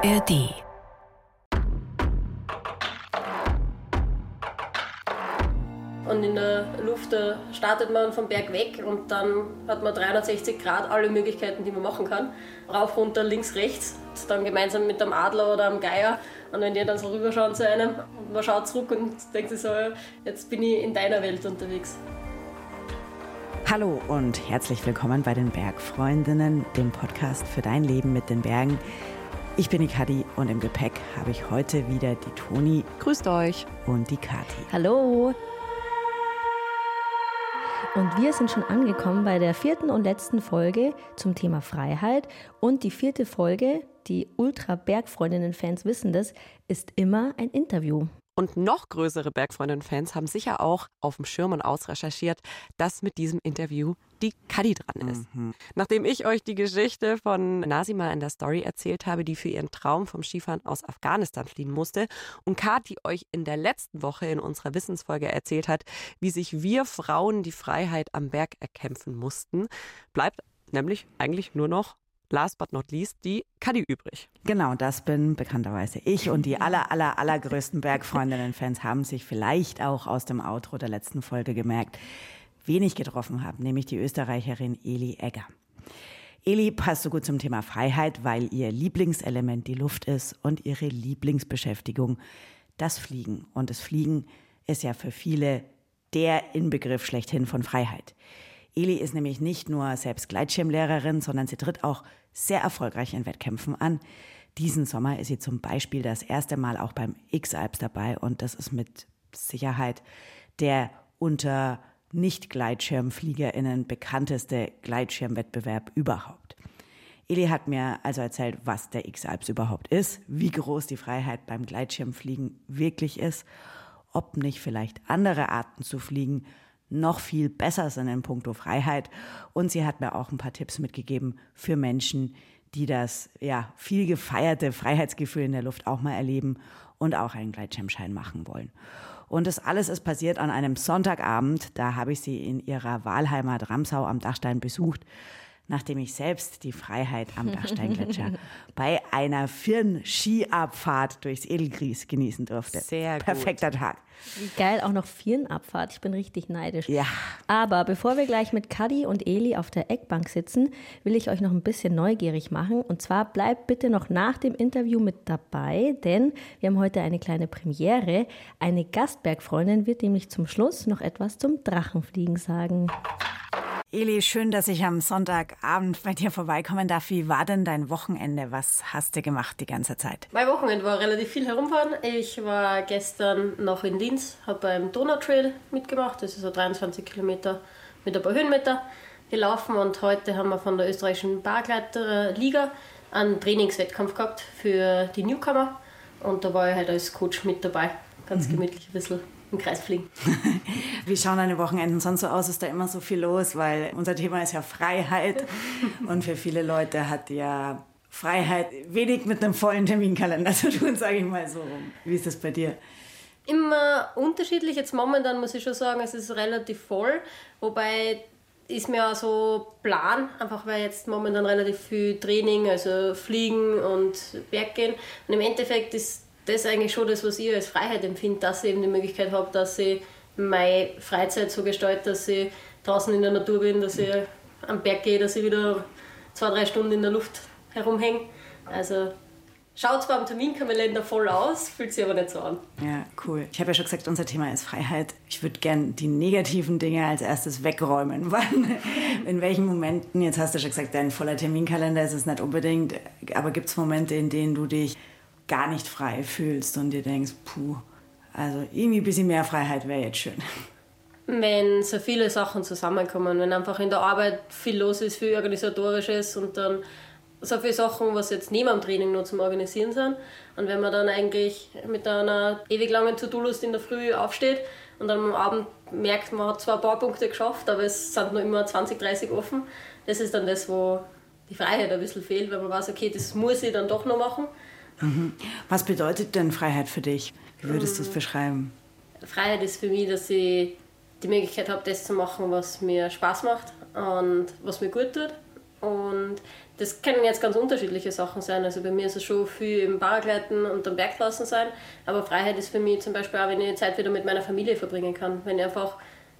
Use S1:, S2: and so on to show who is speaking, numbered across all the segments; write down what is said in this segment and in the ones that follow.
S1: ARD.
S2: Und in der Luft da startet man vom Berg weg und dann hat man 360 Grad alle Möglichkeiten, die man machen kann. Rauf, runter, links, rechts. Dann gemeinsam mit einem Adler oder einem Geier. Und wenn die dann so rüberschauen zu einem und man schaut zurück und denkt sich so, jetzt bin ich in deiner Welt unterwegs.
S3: Hallo und herzlich willkommen bei den Bergfreundinnen, dem Podcast für dein Leben mit den Bergen. Ich bin die Kadi und im Gepäck habe ich heute wieder die Toni.
S4: Grüßt euch.
S3: Und die Kati.
S5: Hallo. Und wir sind schon angekommen bei der vierten und letzten Folge zum Thema Freiheit. Und die vierte Folge, die Ultra-Bergfreundinnen-Fans wissen das, ist immer ein Interview.
S4: Und noch größere Bergfreundinnen-Fans haben sicher auch auf dem Schirm und ausrecherchiert, dass mit diesem Interview die Kadi dran ist. Mhm. Nachdem ich euch die Geschichte von Nasima in der Story erzählt habe, die für ihren Traum vom Skifahren aus Afghanistan fliehen musste, und Kati euch in der letzten Woche in unserer Wissensfolge erzählt hat, wie sich wir Frauen die Freiheit am Berg erkämpfen mussten, bleibt nämlich eigentlich nur noch last but not least die Kadi übrig.
S3: Genau, das bin bekannterweise ich und die aller, aller, allergrößten Bergfreundinnen-Fans haben sich vielleicht auch aus dem Outro der letzten Folge gemerkt, wen ich getroffen habe, nämlich die Österreicherin Eli Egger. Eli passt so gut zum Thema Freiheit, weil ihr Lieblingselement die Luft ist und ihre Lieblingsbeschäftigung das Fliegen. Und das Fliegen ist ja für viele der Inbegriff schlechthin von Freiheit. Eli ist nämlich nicht nur selbst Gleitschirmlehrerin, sondern sie tritt auch sehr erfolgreich in Wettkämpfen an. Diesen Sommer ist sie zum Beispiel das erste Mal auch beim X-Alps dabei und das ist mit Sicherheit der unter Nicht-GleitschirmfliegerInnen bekannteste Gleitschirmwettbewerb überhaupt. Eli hat mir also erzählt, was der X-Alps überhaupt ist, wie groß die Freiheit beim Gleitschirmfliegen wirklich ist, ob nicht vielleicht andere Arten zu fliegen noch viel besser sind in puncto Freiheit. Und sie hat mir auch ein paar Tipps mitgegeben für Menschen, die das ja viel gefeierte Freiheitsgefühl in der Luft auch mal erleben und auch einen Gleitschirmschein machen wollen. Und das alles ist passiert an einem Sonntagabend. Da habe ich sie in ihrer Wahlheimat Ramsau am Dachstein besucht nachdem ich selbst die Freiheit am Dachsteingletscher bei einer Firn-Skiabfahrt durchs Edelgries genießen durfte.
S4: Sehr
S3: gut. Perfekter Tag.
S5: Wie geil, auch noch Firnabfahrt. Ich bin richtig neidisch.
S3: Ja.
S5: Aber bevor wir gleich mit Kadi und Eli auf der Eckbank sitzen, will ich euch noch ein bisschen neugierig machen. Und zwar bleibt bitte noch nach dem Interview mit dabei, denn wir haben heute eine kleine Premiere. Eine Gastbergfreundin wird nämlich zum Schluss noch etwas zum Drachenfliegen sagen.
S3: Eli, schön, dass ich am Sonntagabend bei dir vorbeikommen darf. Wie war denn dein Wochenende? Was hast du gemacht die ganze Zeit?
S2: Mein Wochenende war relativ viel herumfahren. Ich war gestern noch in Linz, habe beim Donautrail mitgemacht. Das ist so 23 Kilometer mit ein paar Höhenmeter gelaufen. Und heute haben wir von der österreichischen Bargleiterliga einen Trainingswettkampf gehabt für die Newcomer. Und da war ich halt als Coach mit dabei. Ganz mhm. gemütlich ein bisschen im Kreis fliegen.
S3: Wie schauen deine Wochenenden sonst so aus? Ist da immer so viel los? Weil unser Thema ist ja Freiheit. Und für viele Leute hat ja Freiheit wenig mit einem vollen Terminkalender zu tun, sage ich mal so. Wie ist das bei dir?
S2: Immer unterschiedlich. Jetzt momentan muss ich schon sagen, es ist relativ voll. Wobei ist mir auch so Plan, einfach weil jetzt momentan relativ viel Training, also Fliegen und Berggehen. Und im Endeffekt ist das ist eigentlich schon das, was ich als Freiheit empfinde, dass ich eben die Möglichkeit habe, dass ich meine Freizeit so gestalte, dass ich draußen in der Natur bin, dass ich am Berg gehe, dass ich wieder zwei, drei Stunden in der Luft herumhänge. Also schaut zwar am Terminkalender voll aus, fühlt sich aber nicht so an.
S3: Ja, cool. Ich habe ja schon gesagt, unser Thema ist Freiheit. Ich würde gern die negativen Dinge als erstes wegräumen. Wann, in welchen Momenten, jetzt hast du schon gesagt, dein voller Terminkalender ist es nicht unbedingt, aber gibt es Momente, in denen du dich gar nicht frei fühlst und dir denkst, puh, also irgendwie ein bisschen mehr Freiheit wäre jetzt schön.
S2: Wenn so viele Sachen zusammenkommen, wenn einfach in der Arbeit viel los ist, viel Organisatorisches und dann so viele Sachen, was jetzt neben dem Training noch zum Organisieren sind. Und wenn man dann eigentlich mit einer ewig langen To-Do-List in der Früh aufsteht und dann am Abend merkt, man hat zwar ein paar Punkte geschafft, aber es sind noch immer 20, 30 offen, das ist dann das, wo die Freiheit ein bisschen fehlt, weil man weiß, okay, das muss ich dann doch noch machen.
S3: Mhm. Was bedeutet denn Freiheit für dich? Wie würdest du es beschreiben?
S2: Freiheit ist für mich, dass ich die Möglichkeit habe, das zu machen, was mir Spaß macht und was mir gut tut. Und das können jetzt ganz unterschiedliche Sachen sein. Also bei mir ist es schon viel im Paragleiten und am Berg draußen sein. Aber Freiheit ist für mich zum Beispiel auch, wenn ich Zeit wieder mit meiner Familie verbringen kann. Wenn ich einfach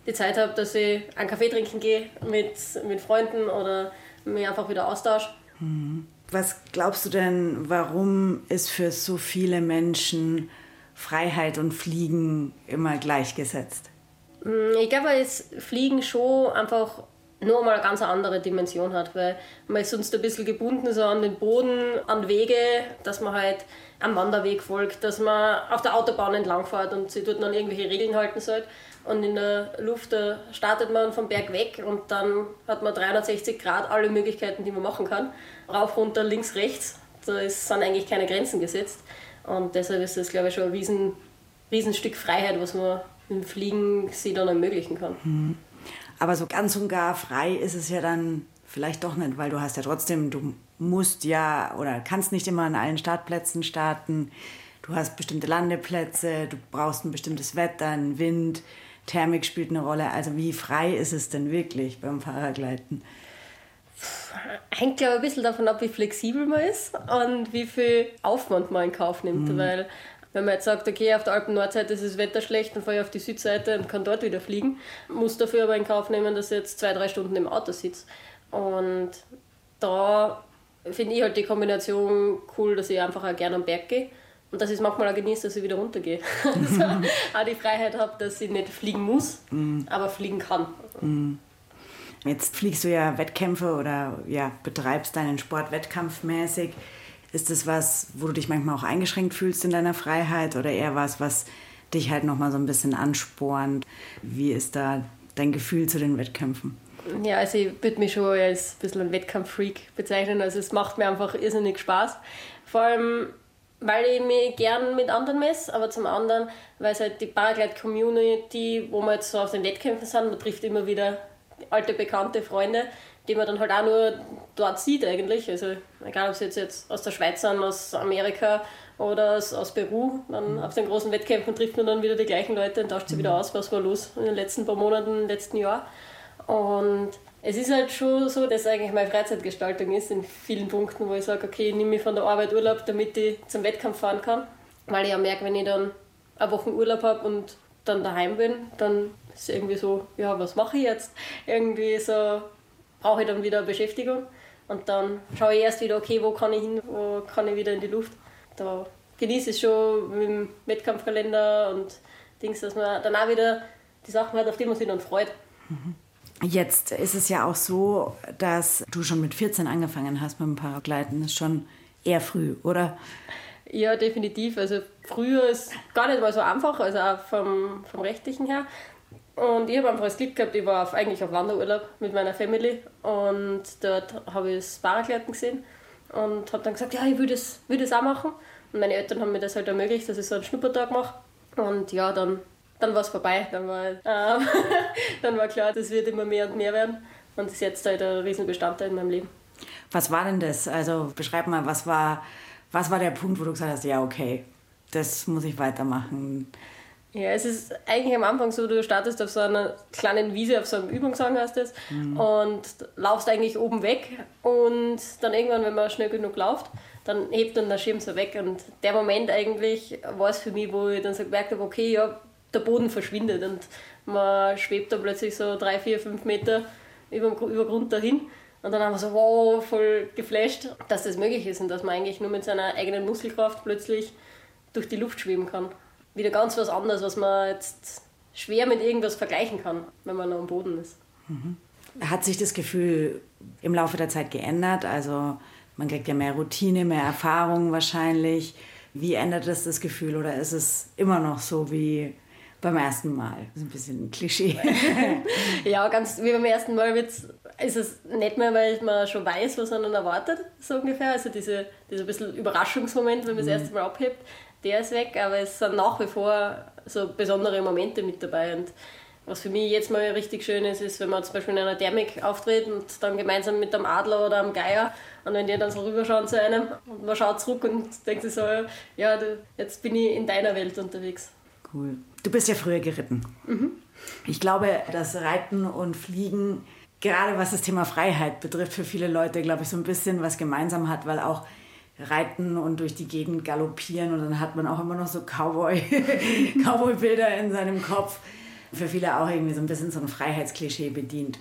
S2: die Zeit habe, dass ich einen Kaffee trinken gehe mit, mit Freunden oder mich einfach wieder austausche.
S3: Mhm. Was glaubst du denn, warum ist für so viele Menschen Freiheit und Fliegen immer gleichgesetzt?
S2: Hm, ich glaube, weil Fliegen schon einfach nur mal eine ganz andere Dimension hat, weil man ist sonst ein bisschen gebunden so an den Boden, an Wege, dass man halt am Wanderweg folgt, dass man auf der Autobahn entlangfährt und sich dort dann irgendwelche Regeln halten soll. Und in der Luft startet man vom Berg weg und dann hat man 360 Grad alle Möglichkeiten, die man machen kann. Rauf, runter, links, rechts. Da sind eigentlich keine Grenzen gesetzt. Und deshalb ist das, glaube ich, schon ein riesen, Riesenstück Freiheit, was man dem Fliegen sich dann ermöglichen kann.
S3: Mhm. Aber so ganz und gar frei ist es ja dann vielleicht doch nicht, weil du hast ja trotzdem, du musst ja oder kannst nicht immer an allen Startplätzen starten. Du hast bestimmte Landeplätze, du brauchst ein bestimmtes Wetter, einen Wind, Thermik spielt eine Rolle. Also wie frei ist es denn wirklich beim Fahrergleiten?
S2: Hängt, glaube ich, ein bisschen davon ab, wie flexibel man ist und wie viel Aufwand man in Kauf nimmt. Mhm. Weil wenn man jetzt sagt, okay, auf der Alpen-Nordseite ist das Wetter schlecht, dann fahre ich auf die Südseite und kann dort wieder fliegen, muss dafür aber in Kauf nehmen, dass ich jetzt zwei, drei Stunden im Auto sitze. Und da finde ich halt die Kombination cool, dass ich einfach auch gerne am Berg gehe und dass ich es manchmal auch genieße, dass ich wieder runtergehe. also auch die Freiheit habe, dass ich nicht fliegen muss, mm. aber fliegen kann. Mm.
S3: Jetzt fliegst du ja Wettkämpfe oder ja, betreibst deinen Sport wettkampfmäßig. Ist das was, wo du dich manchmal auch eingeschränkt fühlst in deiner Freiheit oder eher was, was dich halt nochmal so ein bisschen anspornt? Wie ist da dein Gefühl zu den Wettkämpfen?
S2: Ja, also ich würde mich schon als ein bisschen ein Wettkampffreak bezeichnen. Also es macht mir einfach irrsinnig Spaß. Vor allem, weil ich mich gern mit anderen messe, aber zum anderen, weil es halt die Paraglide-Community, wo wir jetzt so auf den Wettkämpfen sind, man trifft immer wieder alte, bekannte Freunde, die man dann halt auch nur dort sieht eigentlich. Also egal, ob sie jetzt, jetzt aus der Schweiz sind, aus Amerika oder aus, aus Peru, dann mhm. auf den großen Wettkämpfen trifft man dann wieder die gleichen Leute und tauscht sie mhm. wieder aus, was war los in den letzten paar Monaten, im letzten Jahr. Und es ist halt schon so, dass eigentlich meine Freizeitgestaltung ist in vielen Punkten, wo ich sage, okay, ich nehme mich von der Arbeit Urlaub, damit ich zum Wettkampf fahren kann. Weil ich ja merke, wenn ich dann eine Woche Urlaub habe und dann daheim bin, dann ist es irgendwie so, ja, was mache ich jetzt? Irgendwie so brauche ich dann wieder Beschäftigung. Und dann schaue ich erst wieder, okay, wo kann ich hin, wo kann ich wieder in die Luft. Da genieße ich schon mit dem Wettkampfkalender und Dings, dass man dann auch wieder die Sachen hat, auf die man sich dann freut.
S3: Jetzt ist es ja auch so, dass du schon mit 14 angefangen hast mit dem Paragleiten. Das ist schon eher früh, oder?
S2: Ja, definitiv. Also früher ist gar nicht mal so einfach, also auch vom, vom rechtlichen her. Und ich habe einfach das Glück gehabt, ich war auf, eigentlich auf Wanderurlaub mit meiner Family und dort habe ich das Paragleiten gesehen und habe dann gesagt, ja, ich würde das, will das auch machen. Und meine Eltern haben mir das halt ermöglicht, dass ich so einen Schnuppertag mache. Und ja, dann, dann war es vorbei. Dann war, äh, dann war klar, das wird immer mehr und mehr werden. Und das ist jetzt halt ein Riesenbestandteil in meinem Leben.
S3: Was war denn das? Also beschreib mal, was war, was war der Punkt, wo du gesagt hast, ja, okay, das muss ich weitermachen?
S2: Ja, es ist eigentlich am Anfang so, du startest auf so einer kleinen Wiese, auf so einem Übungshang heißt das, mhm. und laufst eigentlich oben weg und dann irgendwann, wenn man schnell genug läuft, dann hebt dann der Schirm so weg und der Moment eigentlich war es für mich, wo ich dann so gemerkt habe, okay, ja, der Boden verschwindet und man schwebt dann plötzlich so drei, vier, fünf Meter über, über Grund dahin und dann haben wir so, wow, voll geflasht, dass das möglich ist und dass man eigentlich nur mit seiner eigenen Muskelkraft plötzlich durch die Luft schweben kann wieder ganz was anderes, was man jetzt schwer mit irgendwas vergleichen kann, wenn man am Boden ist.
S3: Mhm. Hat sich das Gefühl im Laufe der Zeit geändert? Also man kriegt ja mehr Routine, mehr Erfahrung wahrscheinlich. Wie ändert das das Gefühl oder ist es immer noch so wie beim ersten Mal? Das ist ein bisschen ein Klischee.
S2: ja, ganz wie beim ersten Mal ist es nicht mehr, weil man schon weiß, was man erwartet, so ungefähr. Also diese, dieser bisschen Überraschungsmoment, wenn man das mhm. erste Mal abhebt, der ist weg, aber es sind nach wie vor so besondere Momente mit dabei. Und was für mich jetzt mal richtig schön ist, ist, wenn man zum Beispiel in einer Thermik auftritt und dann gemeinsam mit einem Adler oder einem Geier und wenn die dann so rüberschauen zu einem und man schaut zurück und denkt sich so, ja, jetzt bin ich in deiner Welt unterwegs.
S3: Cool. Du bist ja früher geritten. Mhm. Ich glaube, dass Reiten und Fliegen gerade was das Thema Freiheit betrifft, für viele Leute, glaube ich, so ein bisschen was gemeinsam hat, weil auch reiten und durch die Gegend galoppieren und dann hat man auch immer noch so Cowboy, Cowboy-Bilder in seinem Kopf. Für viele auch irgendwie so ein bisschen so ein Freiheitsklischee bedient.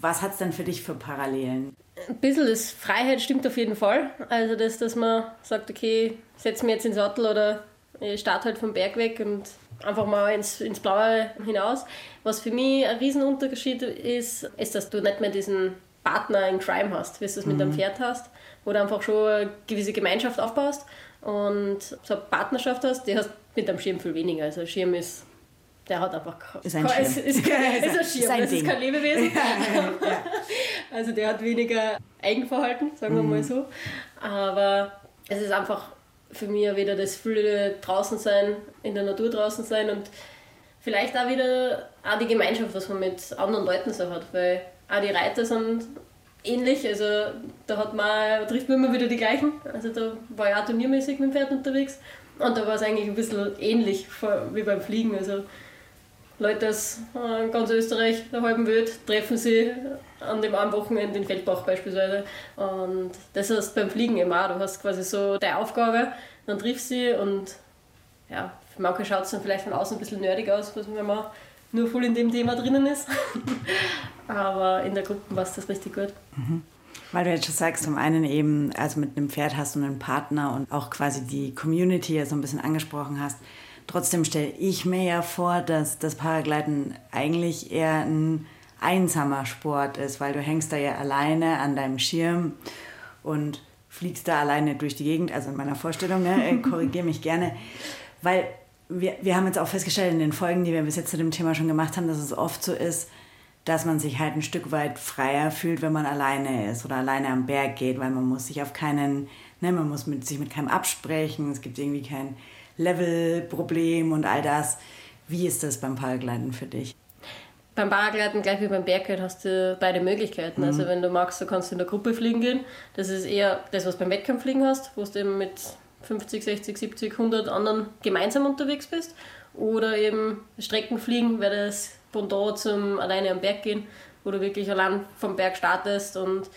S3: Was hat es denn für dich für Parallelen?
S2: Ein bisschen das Freiheit stimmt auf jeden Fall. Also das, dass man sagt, okay, setz mich jetzt ins Sattel oder ich starte halt vom Berg weg und einfach mal ins, ins Blaue hinaus. Was für mich ein Riesenunterschied ist, ist, dass du nicht mehr diesen Partner in Crime hast, wie du es mit mhm. einem Pferd hast, wo du einfach schon eine gewisse Gemeinschaft aufbaust und so eine Partnerschaft hast, die hast mit einem Schirm viel weniger. Also Schirm ist, der hat einfach
S3: ist ein Schirm. Ist, ist, ist,
S2: ist ein Schirm, Sein das Ding. ist kein Lebewesen. Ja, ja. Also der hat weniger Eigenverhalten, sagen wir mhm. mal so. Aber es ist einfach für mich auch wieder das viele draußen sein, in der Natur draußen sein und vielleicht auch wieder auch die Gemeinschaft, was man mit anderen Leuten so hat, weil auch die Reiter sind ähnlich, also da hat man, trifft man immer wieder die gleichen, also da war ich auch turniermäßig mit dem Pferd unterwegs und da war es eigentlich ein bisschen ähnlich wie beim Fliegen, also Leute aus äh, ganz Österreich, der halben Welt, treffen sie an dem einen Wochenende in Feldbach beispielsweise. Und das heißt beim Fliegen immer auch. Du hast quasi so deine Aufgabe, dann triffst sie und ja, für manche schaut es dann vielleicht von außen ein bisschen nerdig aus, wenn man nur voll in dem Thema drinnen ist. Aber in der Gruppe passt das richtig gut.
S3: Mhm. Weil du jetzt schon sagst, zum einen eben, also mit einem Pferd hast du einen Partner und auch quasi die Community so ein bisschen angesprochen hast. Trotzdem stelle ich mir ja vor, dass das Paragliden eigentlich eher ein einsamer Sport ist, weil du hängst da ja alleine an deinem Schirm und fliegst da alleine durch die Gegend, also in meiner Vorstellung, ne? Äh, korrigiere mich gerne, weil wir, wir haben jetzt auch festgestellt in den Folgen, die wir bis jetzt zu dem Thema schon gemacht haben, dass es oft so ist, dass man sich halt ein Stück weit freier fühlt, wenn man alleine ist oder alleine am Berg geht, weil man muss sich auf keinen, ne, man muss mit, sich mit keinem absprechen, es gibt irgendwie kein Levelproblem und all das. Wie ist das beim Paragliden für dich?
S2: Beim Paragliden, gleich wie beim Bergkite, hast du beide Möglichkeiten. Also mhm. Also wenn du magst, du kannst in der Gruppe fliegen gehen. Das ist eher das, was beim Wettkampffliegen hast, wo du eben mit 50, 60, 70, 100 anderen gemeinsam unterwegs bist. Oder eben Streckenfliegen wäre das Pendant zum alleine am Berg gehen, wo du wirklich allein vom Berg startest und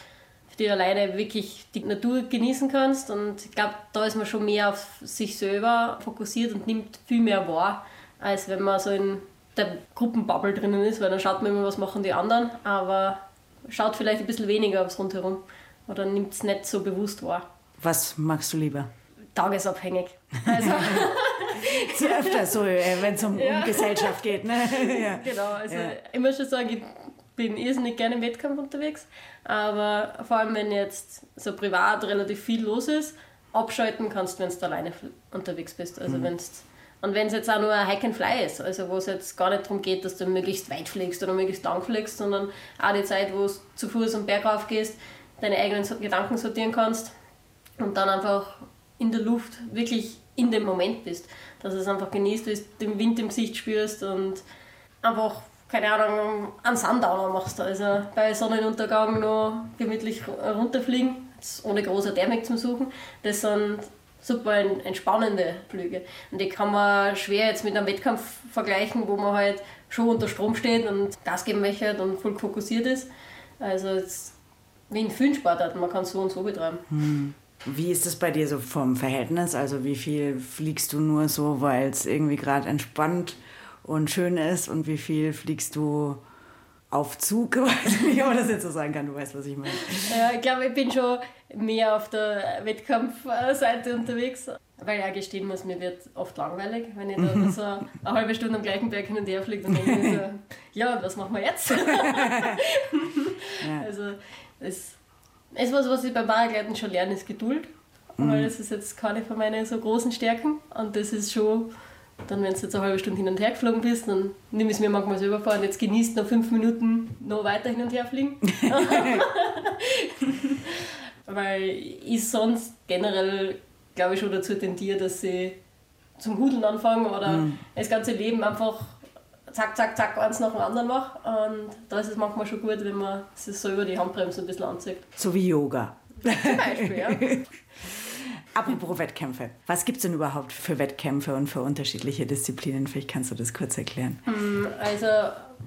S2: die alleine wirklich die Natur genießen kannst. Und ich glaube, da ist man schon mehr auf sich selber fokussiert und nimmt viel mehr wahr, als wenn man so in der Gruppenbubble drinnen ist, weil dann schaut man immer, was machen die anderen, aber schaut vielleicht ein bisschen weniger aufs Rundherum oder nimmt es nicht so bewusst wahr.
S3: Was magst du lieber?
S2: Tagesabhängig. Also
S3: Zu öfter so, äh, wenn es um, ja. um, Gesellschaft geht. Ne?
S2: ja. Genau, also ja. ich muss schon sagen, ich bin irrsinnig gerne im Wettkampf unterwegs, aber vor allem, wenn jetzt so privat relativ viel los ist, abschalten kannst, wenn du alleine unterwegs bist. Also mhm. wenn's, und wenn es jetzt auch nur ein Hike and Fly ist, also wo es jetzt gar nicht darum geht, dass du möglichst weit fliegst oder möglichst lang fliegst, sondern auch die Zeit, wo du zu Fuß am Berg rauf gehst, deine eigenen Gedanken sortieren kannst und dann einfach in der Luft wirklich in dem Moment bist. Dass du es einfach genießt, du den Wind im Gesicht spürst und einfach keine Ahnung, einen Sundowner machst. Also bei Sonnenuntergang noch gemütlich runterfliegen, ohne große Thermik zum Suchen. Das sind super entspannende Flüge. Und die kann man schwer jetzt mit einem Wettkampf vergleichen, wo man halt schon unter Strom steht und Gas geben möchte und voll fokussiert ist. Also jetzt, wie in vielen Sportarten, man kann so und so betreiben.
S3: Hm. Wie ist das bei dir so vom Verhältnis? Also wie viel fliegst du nur so, weil es irgendwie gerade entspannt? Und schön ist und wie viel fliegst du auf Zug, weiß nicht, ob man das jetzt so sagen kann, du weißt, was ich meine.
S2: Ja, ich glaube, ich bin schon mehr auf der Wettkampfseite unterwegs, weil ich auch gestehen muss, mir wird oft langweilig, wenn ich da so eine halbe Stunde am gleichen Berg hin und her fliege, dann denke ich so, ja, was machen wir jetzt? ja. Also, es ist was, was ich beim Paragliden schon lerne, ist Geduld, mhm. weil das ist jetzt keine von meinen so großen Stärken und das ist schon dann, wenn du jetzt eine halbe Stunde hin und her geflogen bist, dann nimm ich es mir manchmal selber vor und jetzt genießt noch fünf Minuten noch weiter hin und her fliegen. Weil ich sonst generell, glaube ich, schon dazu tendiere, dass ich zum Hudeln anfange oder mhm. das ganze Leben einfach zack, zack, zack, eins nach dem anderen mache. Und da ist es manchmal schon gut, wenn man sich selber die Handbremse ein bisschen anzieht.
S3: So wie Yoga.
S2: Zum Beispiel, ja.
S3: Apropos Wettkämpfe. Was gibt es denn überhaupt für Wettkämpfe und für unterschiedliche Disziplinen? Vielleicht kannst du das kurz erklären.
S2: Hm, also,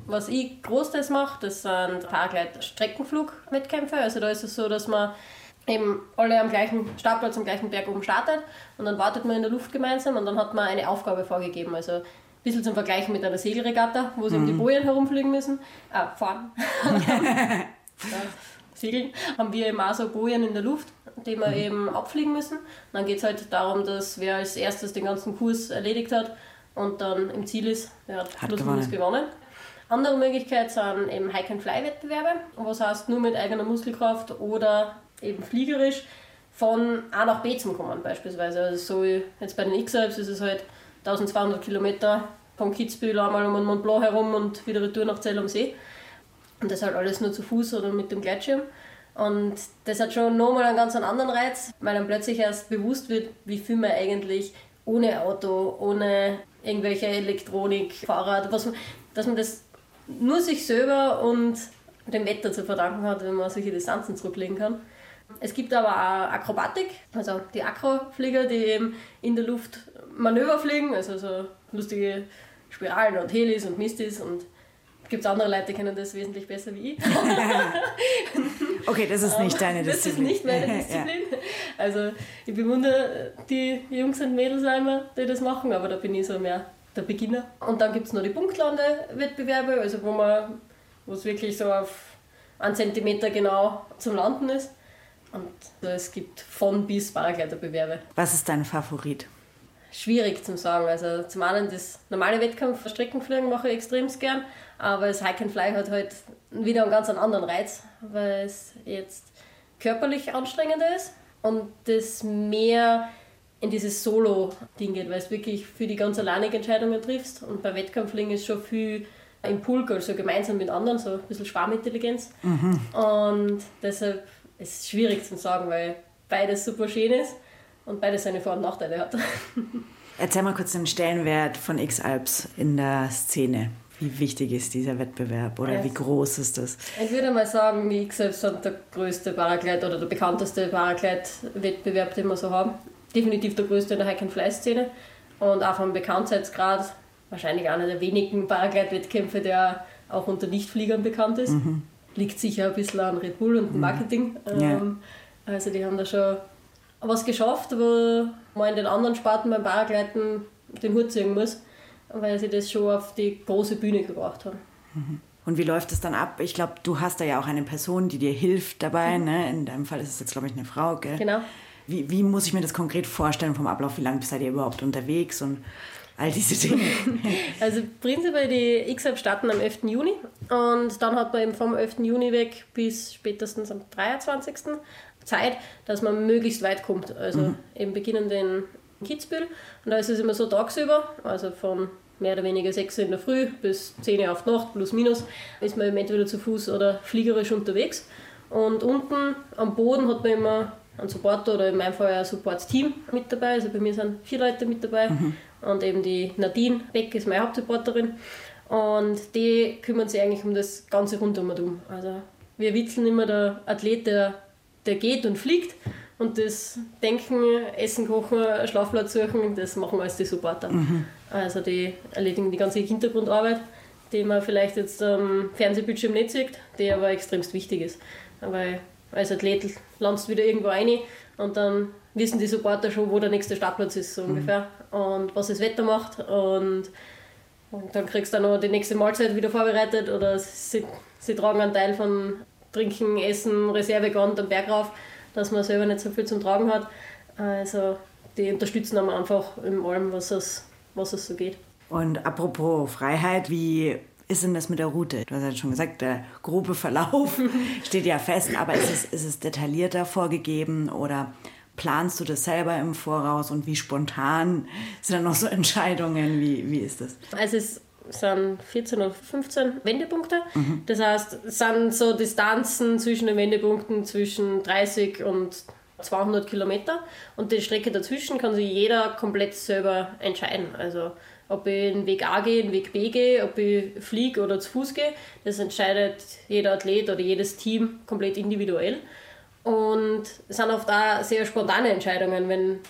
S2: was ich großteils mache, das sind Paragleit-Streckenflug-Wettkämpfe. Also, da ist es so, dass man eben alle am gleichen Startplatz, am gleichen Berg oben startet und dann wartet man in der Luft gemeinsam und dann hat man eine Aufgabe vorgegeben. Also, ein bisschen zum Vergleichen mit einer Segelregatta, wo sie mhm. um die mhm. Bojen herumfliegen müssen. Ah, fahren. Segeln, haben wir eben auch so Bojen in der Luft, die wir mhm. eben abfliegen müssen. dann geht es halt darum, dass wer als erstes den ganzen Kurs erledigt hat und dann im Ziel ist, der hat, hat gewonnen. gewonnen. Andere Möglichkeit sind eben Hike-and-Fly-Wettbewerbe, was heißt nur mit eigener Muskelkraft oder eben fliegerisch von A nach B zu kommen beispielsweise. Also so jetzt bei den X-Alps ist es halt 1200 Kilometer von Kitzbühel einmal um den Mont Blanc herum und wieder retour nach Zell am See. Und das halt alles nur zu Fuß oder mit dem Gleitschirm. Und das hat schon nochmal einen ganz anderen Reiz, weil dann plötzlich erst bewusst wird, wie viel man eigentlich ohne Auto, ohne irgendwelche Elektronik, Fahrrad, was man, dass man das nur sich selber und dem Wetter zu verdanken hat, wenn man solche Distanzen zurücklegen kann. Es gibt aber auch Akrobatik, also die Akroflieger, die eben in der Luft Manöver fliegen, also so lustige Spiralen und Helis und Mistis und gibt es andere Leute, die kennen das wesentlich besser wie ich.
S3: okay, das ist nicht deine Disziplin.
S2: Das ist nicht meine Disziplin. ja. Also ich bewundere die Jungs und Mädels einmal, die das machen, aber da bin ich so mehr der Beginner. Und dann gibt es noch die Punktlandewettbewerbe, also wo man, wo es wirklich so auf einen Zentimeter genau zum Landen ist. Und es gibt von bis Paragleiterbewerbe.
S3: Was ist dein Favorit?
S2: Schwierig zu sagen. Also zum einen das normale Wettkampf Streckenfliegen mache ich extrem gern, aber das Hike and Fly hat halt wieder einen ganz anderen Reiz, weil es jetzt körperlich anstrengender ist und das mehr in dieses Solo-Ding geht, weil es wirklich für die ganz alleinige Entscheidungen triffst. Und bei Wettkampflingen ist schon viel im Pool, also gemeinsam mit anderen, so ein bisschen Schwarmintelligenz. Mhm. Und deshalb ist es schwierig zu sagen, weil beides super schön ist und beides seine Vor- und Nachteile hat.
S3: Erzähl mal kurz den Stellenwert von X-Alps in der Szene. Wie wichtig ist dieser Wettbewerb oder wie groß ist das?
S2: Ich würde mal sagen, die X-Alps sind der größte Paraglide oder der bekannteste Paraglide-Wettbewerb, den wir so haben. Definitiv der größte in der Hike-and-Fly-Szene und auch vom Bekanntheitsgrad wahrscheinlich einer der wenigen Paraglide-Wettkämpfe, der auch unter Nichtfliegern bekannt ist. Mhm liegt sicher ein bisschen an Red Bull und dem mhm. Marketing. Mhm. Ähm, Also die haben da schon was geschafft, wo man in den anderen Sparten beim Paragleiten den Hut ziehen muss, weil sie das schon auf die große Bühne gebracht haben.
S3: Mhm. Und wie läuft es dann ab? Ich glaube, du hast da ja auch eine Person, die dir hilft dabei. Mhm. Ne? In deinem Fall ist es jetzt, glaube ich, eine Frau. Gell?
S2: Genau.
S3: Wie, wie muss ich mir das konkret vorstellen vom Ablauf? Wie lange seid ihr überhaupt unterwegs? Und all diese Dinge?
S2: Also prinzipiell die X-Up starten am 11. Juni und dann hat man eben vom 11. Juni weg bis spätestens am 23. Zeit, dass man möglichst weit kommt. Also mhm. eben beginnen den Kitzbühel und da ist es immer so tagsüber, also von mehr oder weniger 6 Uhr in der Früh bis 10 Uhr auf die Nacht, plus minus, ist man eben entweder zu Fuß oder fliegerisch unterwegs. Und unten am Boden hat man immer einen Supporter oder in meinem Fall ein Support-Team mit dabei. Also bei mir sind vier Leute mit dabei. Mhm und eben die Nadine Beck ist meine Hauptsupporterin und die kümmern sich eigentlich um das ganze Rundum. Also wir witzeln immer der Athlet, der, der geht und fliegt und das Denken, Essen, Kochen, Schlafplatz suchen, das machen wir als die Supporter. Mhm. Also die erledigen die ganze Hintergrundarbeit, die man vielleicht jetzt am Fernsehbildschirm nicht sieht, die aber extremst wichtig ist. Weil als Athlet landest du wieder irgendwo rein und dann wissen die Supporter schon, wo der nächste Startplatz ist, so mhm. ungefähr und was das Wetter macht und, und dann kriegst du dann noch die nächste Mahlzeit wieder vorbereitet oder sie, sie tragen einen Teil von Trinken, Essen, Reservegant am Berg rauf, dass man selber nicht so viel zum Tragen hat. Also die unterstützen aber einfach in allem, was es, was es so geht.
S3: Und apropos Freiheit, wie ist denn das mit der Route? Du hast ja schon gesagt, der grobe Verlauf steht ja fest, aber ist es, ist es detaillierter vorgegeben oder planst du das selber im Voraus und wie spontan sind dann noch so Entscheidungen? Wie, wie ist das?
S2: Also es sind 14 oder 15 Wendepunkte. Mhm. Das heißt, es sind so Distanzen zwischen den Wendepunkten zwischen 30 und 200 Kilometer und die Strecke dazwischen kann sich jeder komplett selber entscheiden. Also ob ich den Weg A gehe, den Weg B gehe, ob ich fliege oder zu Fuß gehe, das entscheidet jeder Athlet oder jedes Team komplett individuell. Und es sind oft auch sehr spontane Entscheidungen, wenn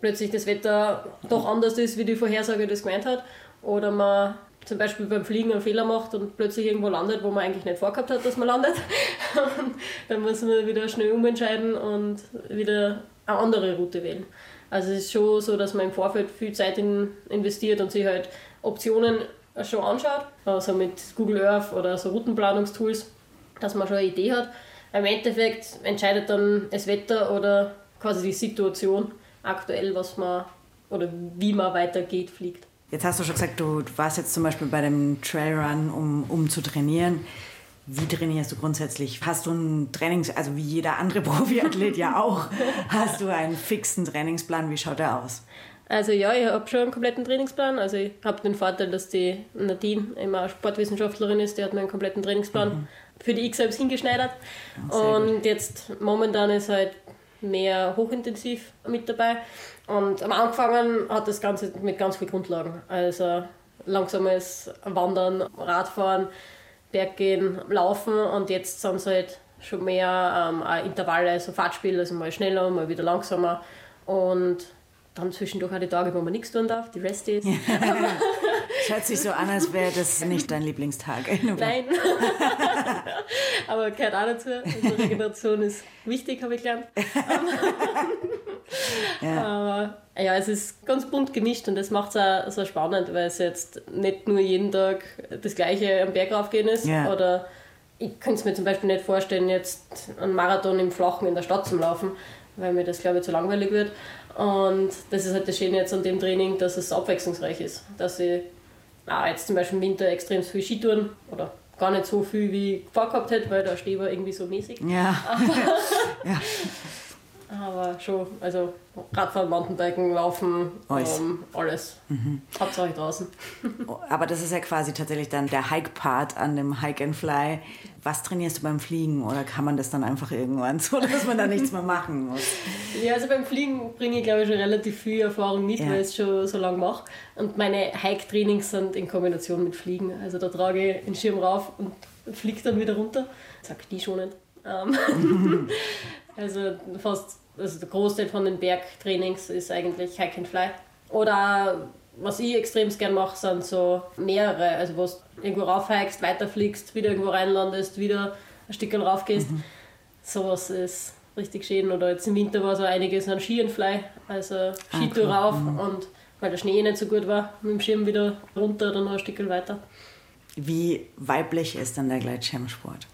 S2: plötzlich das Wetter doch anders ist, wie die Vorhersage das gemeint hat. Oder man zum Beispiel beim Fliegen einen Fehler macht und plötzlich irgendwo landet, wo man eigentlich nicht vorgehabt hat, dass man landet. Und dann muss man wieder schnell umentscheiden und wieder eine andere Route wählen. Also es ist schon so, dass man im Vorfeld viel Zeit in, investiert und sich halt Optionen schon anschaut, also mit Google Earth oder so Routenplanungstools, dass man schon eine Idee hat. Im Endeffekt entscheidet dann das Wetter oder quasi die Situation aktuell, was man oder wie man weitergeht, fliegt.
S3: Jetzt hast du schon gesagt, du, warst jetzt zum Beispiel bei dem Trailrun, um, um zu trainieren. Wie trainierst du grundsätzlich? Hast du einen Trainings, also wie jeder andere Profiathlet ja auch, hast du einen fixen Trainingsplan? Wie schaut der aus?
S2: Also ja, ich habe schon einen kompletten Trainingsplan. Also ich habe den Vorteil, dass die Nadine immer Sportwissenschaftlerin ist, die hat mir einen kompletten Trainingsplan mhm. für die ich selbst hingeschneidert. Und gut. jetzt momentan ist halt mehr hochintensiv mit dabei. Und am Anfang hat das Ganze mit ganz vielen Grundlagen. Also langsames Wandern, Radfahren, Berggehen, Laufen und jetzt sind es halt schon mehr ähm, Intervalle, also Fahrtspiel, also mal schneller, mal wieder langsamer und dann zwischendurch auch die Tage, wo man nichts tun darf, die Rest Days.
S3: Es hört sich so an, als wäre das nicht dein Lieblingstag.
S2: Nein. Aber gehört auch dazu. Also Regeneration ist wichtig, habe ich gelernt. ja. Aber ja, es ist ganz bunt gemischt und das macht es auch so spannend, weil es jetzt nicht nur jeden Tag das gleiche am Berg raufgehen ist. Ja. Oder ich könnte es mir zum Beispiel nicht vorstellen, jetzt einen Marathon im Flachen in der Stadt zu laufen, weil mir das, glaube ich, zu langweilig wird. Und das ist halt das Schöne jetzt an dem Training, dass es abwechslungsreich ist. Dass ich auch jetzt zum Beispiel im Winter extrem viel Skitouren oder gar nicht so viel wie ich vorgehabt hätte, weil der Schnee war irgendwie so mäßig.
S3: Ja.
S2: Aber, ja. Aber schon, also Radfahren, Mountainbiken, Laufen, alles. Ähm, alles. Mhm. Hauptsache draußen.
S3: aber das ist ja quasi tatsächlich dann der Hike-Part an dem Hike and Fly. Was trainierst du beim Fliegen oder kann man das dann einfach irgendwann so, dass man da nichts mehr machen muss?
S2: Ja, also beim Fliegen bringe ich glaube ich schon relativ viel Erfahrung mit, ja. weil ich es schon so lange mache. Und meine Hike-Trainings sind in Kombination mit Fliegen. Also da trage ich den Schirm rauf und fliege dann wieder runter. Sag die schon nicht. Also fast, also der Großteil von den Bergtrainings ist eigentlich Hike and Fly. Oder was ich extrem gern mache, sind so mehrere, also wo du irgendwo raufhikst, weiterfliegst, wieder irgendwo reinlandest, wieder ein Stück raufgehst. Mhm. Sowas ist richtig schön. Oder jetzt im Winter war so einiges an Ski and Fly, also ah, Skitour ah, rauf mhm. und weil der Schnee nicht so gut war, mit dem Schirm wieder runter, dann noch ein Stück weiter.
S3: Wie weiblich ist dann der Gleitschirmsport?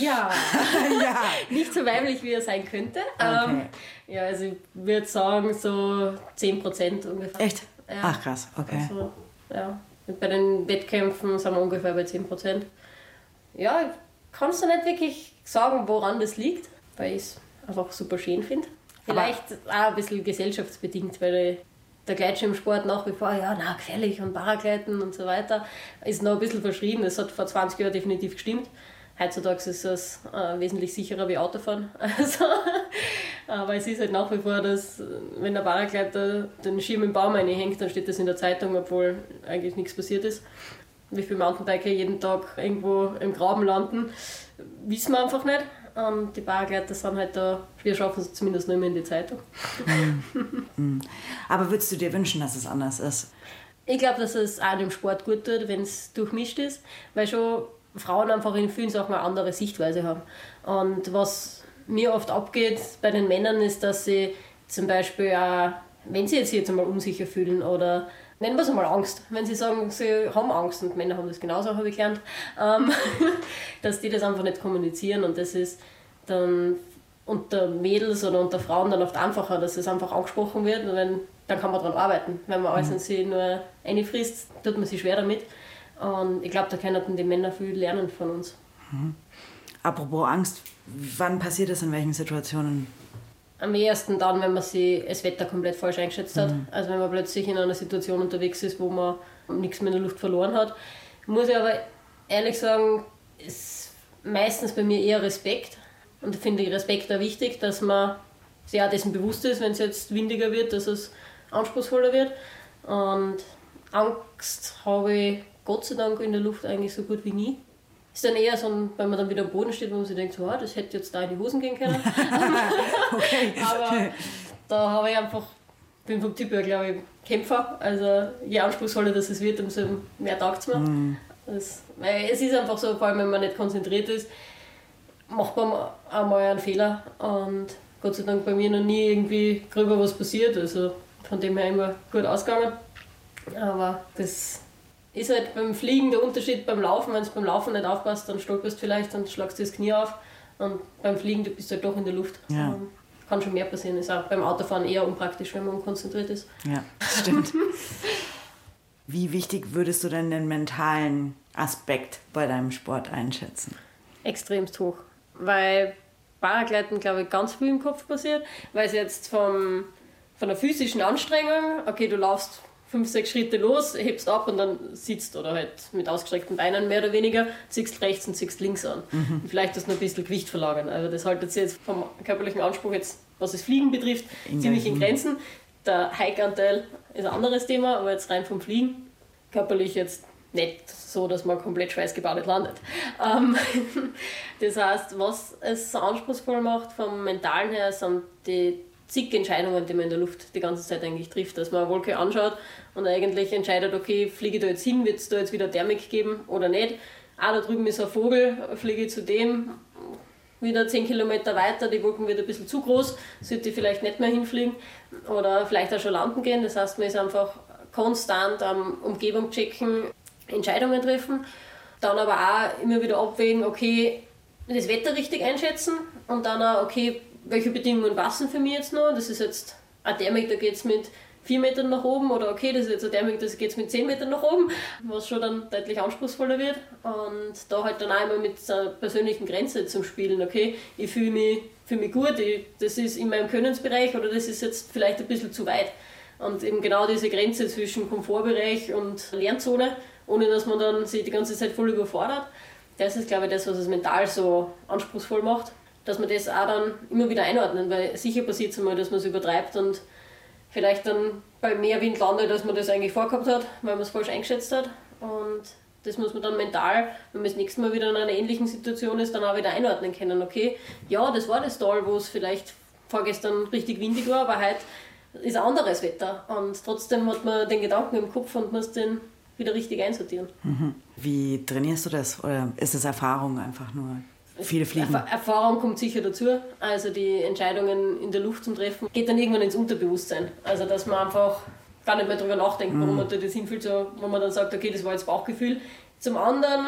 S2: Ja, ja. nicht so weiblich, wie er sein könnte. Okay. Ähm, ja, also ich würde sagen so 10% ungefähr.
S3: Echt? Ja. Ach krass, okay. Also,
S2: ja. Bei den Wettkämpfen sind wir ungefähr bei 10%. Ja, kannst du nicht wirklich sagen, woran das liegt, weil ich es einfach super schön finde. Vielleicht Aber auch ein bisschen gesellschaftsbedingt, weil der Gleitschirmsport nach wie vor, ja, na, gefährlich und Paragleiten und so weiter, ist noch ein bisschen verschrieben. Das hat vor 20 Jahren definitiv gestimmt. Heutzutage ist es äh, wesentlich sicherer wie Autofahren. Also, aber es ist halt nach wie vor, dass wenn der Paragleiter den Schirm im Baum reinhängt, dann steht das in der Zeitung, obwohl eigentlich nichts passiert ist. Wie viele Mountainbiker jeden Tag irgendwo im Graben landen, wissen wir einfach nicht. Und die Paragleiter sind halt da, wir schaffen es zumindest nur immer in die Zeitung.
S3: Mhm. Aber würdest du dir wünschen, dass es anders ist?
S2: Ich glaube, dass es auch dem Sport gut tut, wenn es durchmischt ist, weil schon Frauen einfach in vielen Sachen eine andere Sichtweise haben. Und was mir oft abgeht bei den Männern ist, dass sie zum Beispiel auch, wenn sie jetzt, jetzt einmal unsicher fühlen oder nennen wir es einmal Angst, wenn sie sagen, sie haben Angst und Männer haben das genauso, habe ich gelernt, ähm, dass die das einfach nicht kommunizieren und das ist dann unter Mädels oder unter Frauen dann oft einfacher, dass es einfach angesprochen wird und wenn, dann kann man daran arbeiten. Wenn man alles mhm. in sie nur einfrisst, tut man sich schwer damit. Und ich glaube, da können die Männer viel lernen von uns.
S3: Mhm. Apropos Angst, wann passiert das in welchen Situationen?
S2: Am ehesten dann, wenn man sich das Wetter komplett falsch eingeschätzt hat. Mhm. Also wenn man plötzlich in einer Situation unterwegs ist, wo man nichts mehr in der Luft verloren hat. Muss ich aber ehrlich sagen, ist meistens bei mir eher Respekt. Und ich finde Respekt auch wichtig, dass man sich auch dessen bewusst ist, wenn es jetzt windiger wird, dass es anspruchsvoller wird. Und Angst habe ich Gott sei Dank in der Luft eigentlich so gut wie nie. ist dann eher so, ein, wenn man dann wieder am Boden steht, wo man sich denkt, so, ah, das hätte jetzt da in die Hosen gehen können. okay. Aber da habe ich einfach, bin vom Typ her, glaube ich, Kämpfer. Also je anspruchsvoller das es wird, umso mehr taugt es mir. Mm. Das, weil es ist einfach so, vor allem wenn man nicht konzentriert ist, macht man einmal einen Fehler. Und Gott sei Dank bei mir noch nie irgendwie gröber was passiert. Also von dem her immer gut ausgegangen. Aber das ist halt beim Fliegen der Unterschied beim Laufen. Wenn du beim Laufen nicht aufpasst, dann stolperst du vielleicht und schlagst dir das Knie auf. Und beim Fliegen du bist du halt doch in der Luft. Ja. Ähm, kann schon mehr passieren. Ist auch beim Autofahren eher unpraktisch, wenn man unkonzentriert ist.
S3: Ja, das stimmt. Wie wichtig würdest du denn den mentalen Aspekt bei deinem Sport einschätzen?
S2: Extremst hoch. Weil Paragleiten, glaube ich, ganz viel im Kopf passiert. Weil es jetzt vom, von der physischen Anstrengung, okay, du laufst fünf, sechs Schritte los, hebst ab und dann sitzt oder halt mit ausgestreckten Beinen mehr oder weniger, ziehst rechts und ziehst links an. Mhm. Und vielleicht das noch ein bisschen Gewicht verlagern. Also das haltet sich jetzt vom körperlichen Anspruch jetzt, was das Fliegen betrifft, in ziemlich in Grenzen. Der Hike-Anteil ist ein anderes Thema, aber jetzt rein vom Fliegen, körperlich jetzt nicht so, dass man komplett schweißgebadet landet. Ähm, das heißt, was es so anspruchsvoll macht vom Mentalen her, sind die zig Entscheidungen, die man in der Luft die ganze Zeit eigentlich trifft. Dass man eine Wolke anschaut und eigentlich entscheidet, okay, fliege ich da jetzt hin, wird es da jetzt wieder Thermik geben oder nicht. Ah, da drüben ist ein Vogel, fliege ich zu dem, wieder 10 Kilometer weiter, die Wolken wird ein bisschen zu groß, sollte ich vielleicht nicht mehr hinfliegen oder vielleicht auch schon landen gehen. Das heißt, man ist einfach konstant am Umgebung checken, Entscheidungen treffen. Dann aber auch immer wieder abwägen, okay, das Wetter richtig einschätzen und dann auch, okay, welche Bedingungen passen für mich jetzt noch. Das ist jetzt ein Thermik, da geht es mit 4 Metern nach oben oder okay, das ist jetzt ein Thermik, da geht es mit 10 Metern nach oben, was schon dann deutlich anspruchsvoller wird. Und da halt dann auch immer mit einer persönlichen Grenze zum Spielen, okay, ich fühle mich, fühl mich gut, ich, das ist in meinem Könnensbereich oder das ist jetzt vielleicht ein bisschen zu weit. Und eben genau diese Grenze zwischen Komfortbereich und Lernzone, ohne dass man dann sich die ganze Zeit voll überfordert, das ist, glaube ich, das, was es mental so anspruchsvoll macht dass man das auch dann immer wieder einordnen, weil sicher passiert es einmal, dass man es übertreibt und vielleicht dann bei mehr Wind landet, als man das eigentlich vorgehabt hat, weil man es falsch eingeschätzt hat. Und das muss man dann mental, wenn man das nächste Mal wieder in einer ähnlichen Situation ist, dann auch wieder einordnen können. Okay, ja, das war das Tal, wo es vielleicht vorgestern richtig windig war, aber heute ist ein anderes Wetter. Und trotzdem hat man den Gedanken im Kopf und muss den wieder richtig einsortieren.
S3: Mhm. Wie trainierst du das? Oder ist es Erfahrung einfach nur? Viele fliegen.
S2: Erfahrung kommt sicher dazu. Also die Entscheidungen in der Luft zum Treffen geht dann irgendwann ins Unterbewusstsein. Also dass man einfach gar nicht mehr darüber nachdenkt, warum mhm. man das hinfühlt, so, wo man dann sagt, okay, das war jetzt Bauchgefühl. Zum anderen,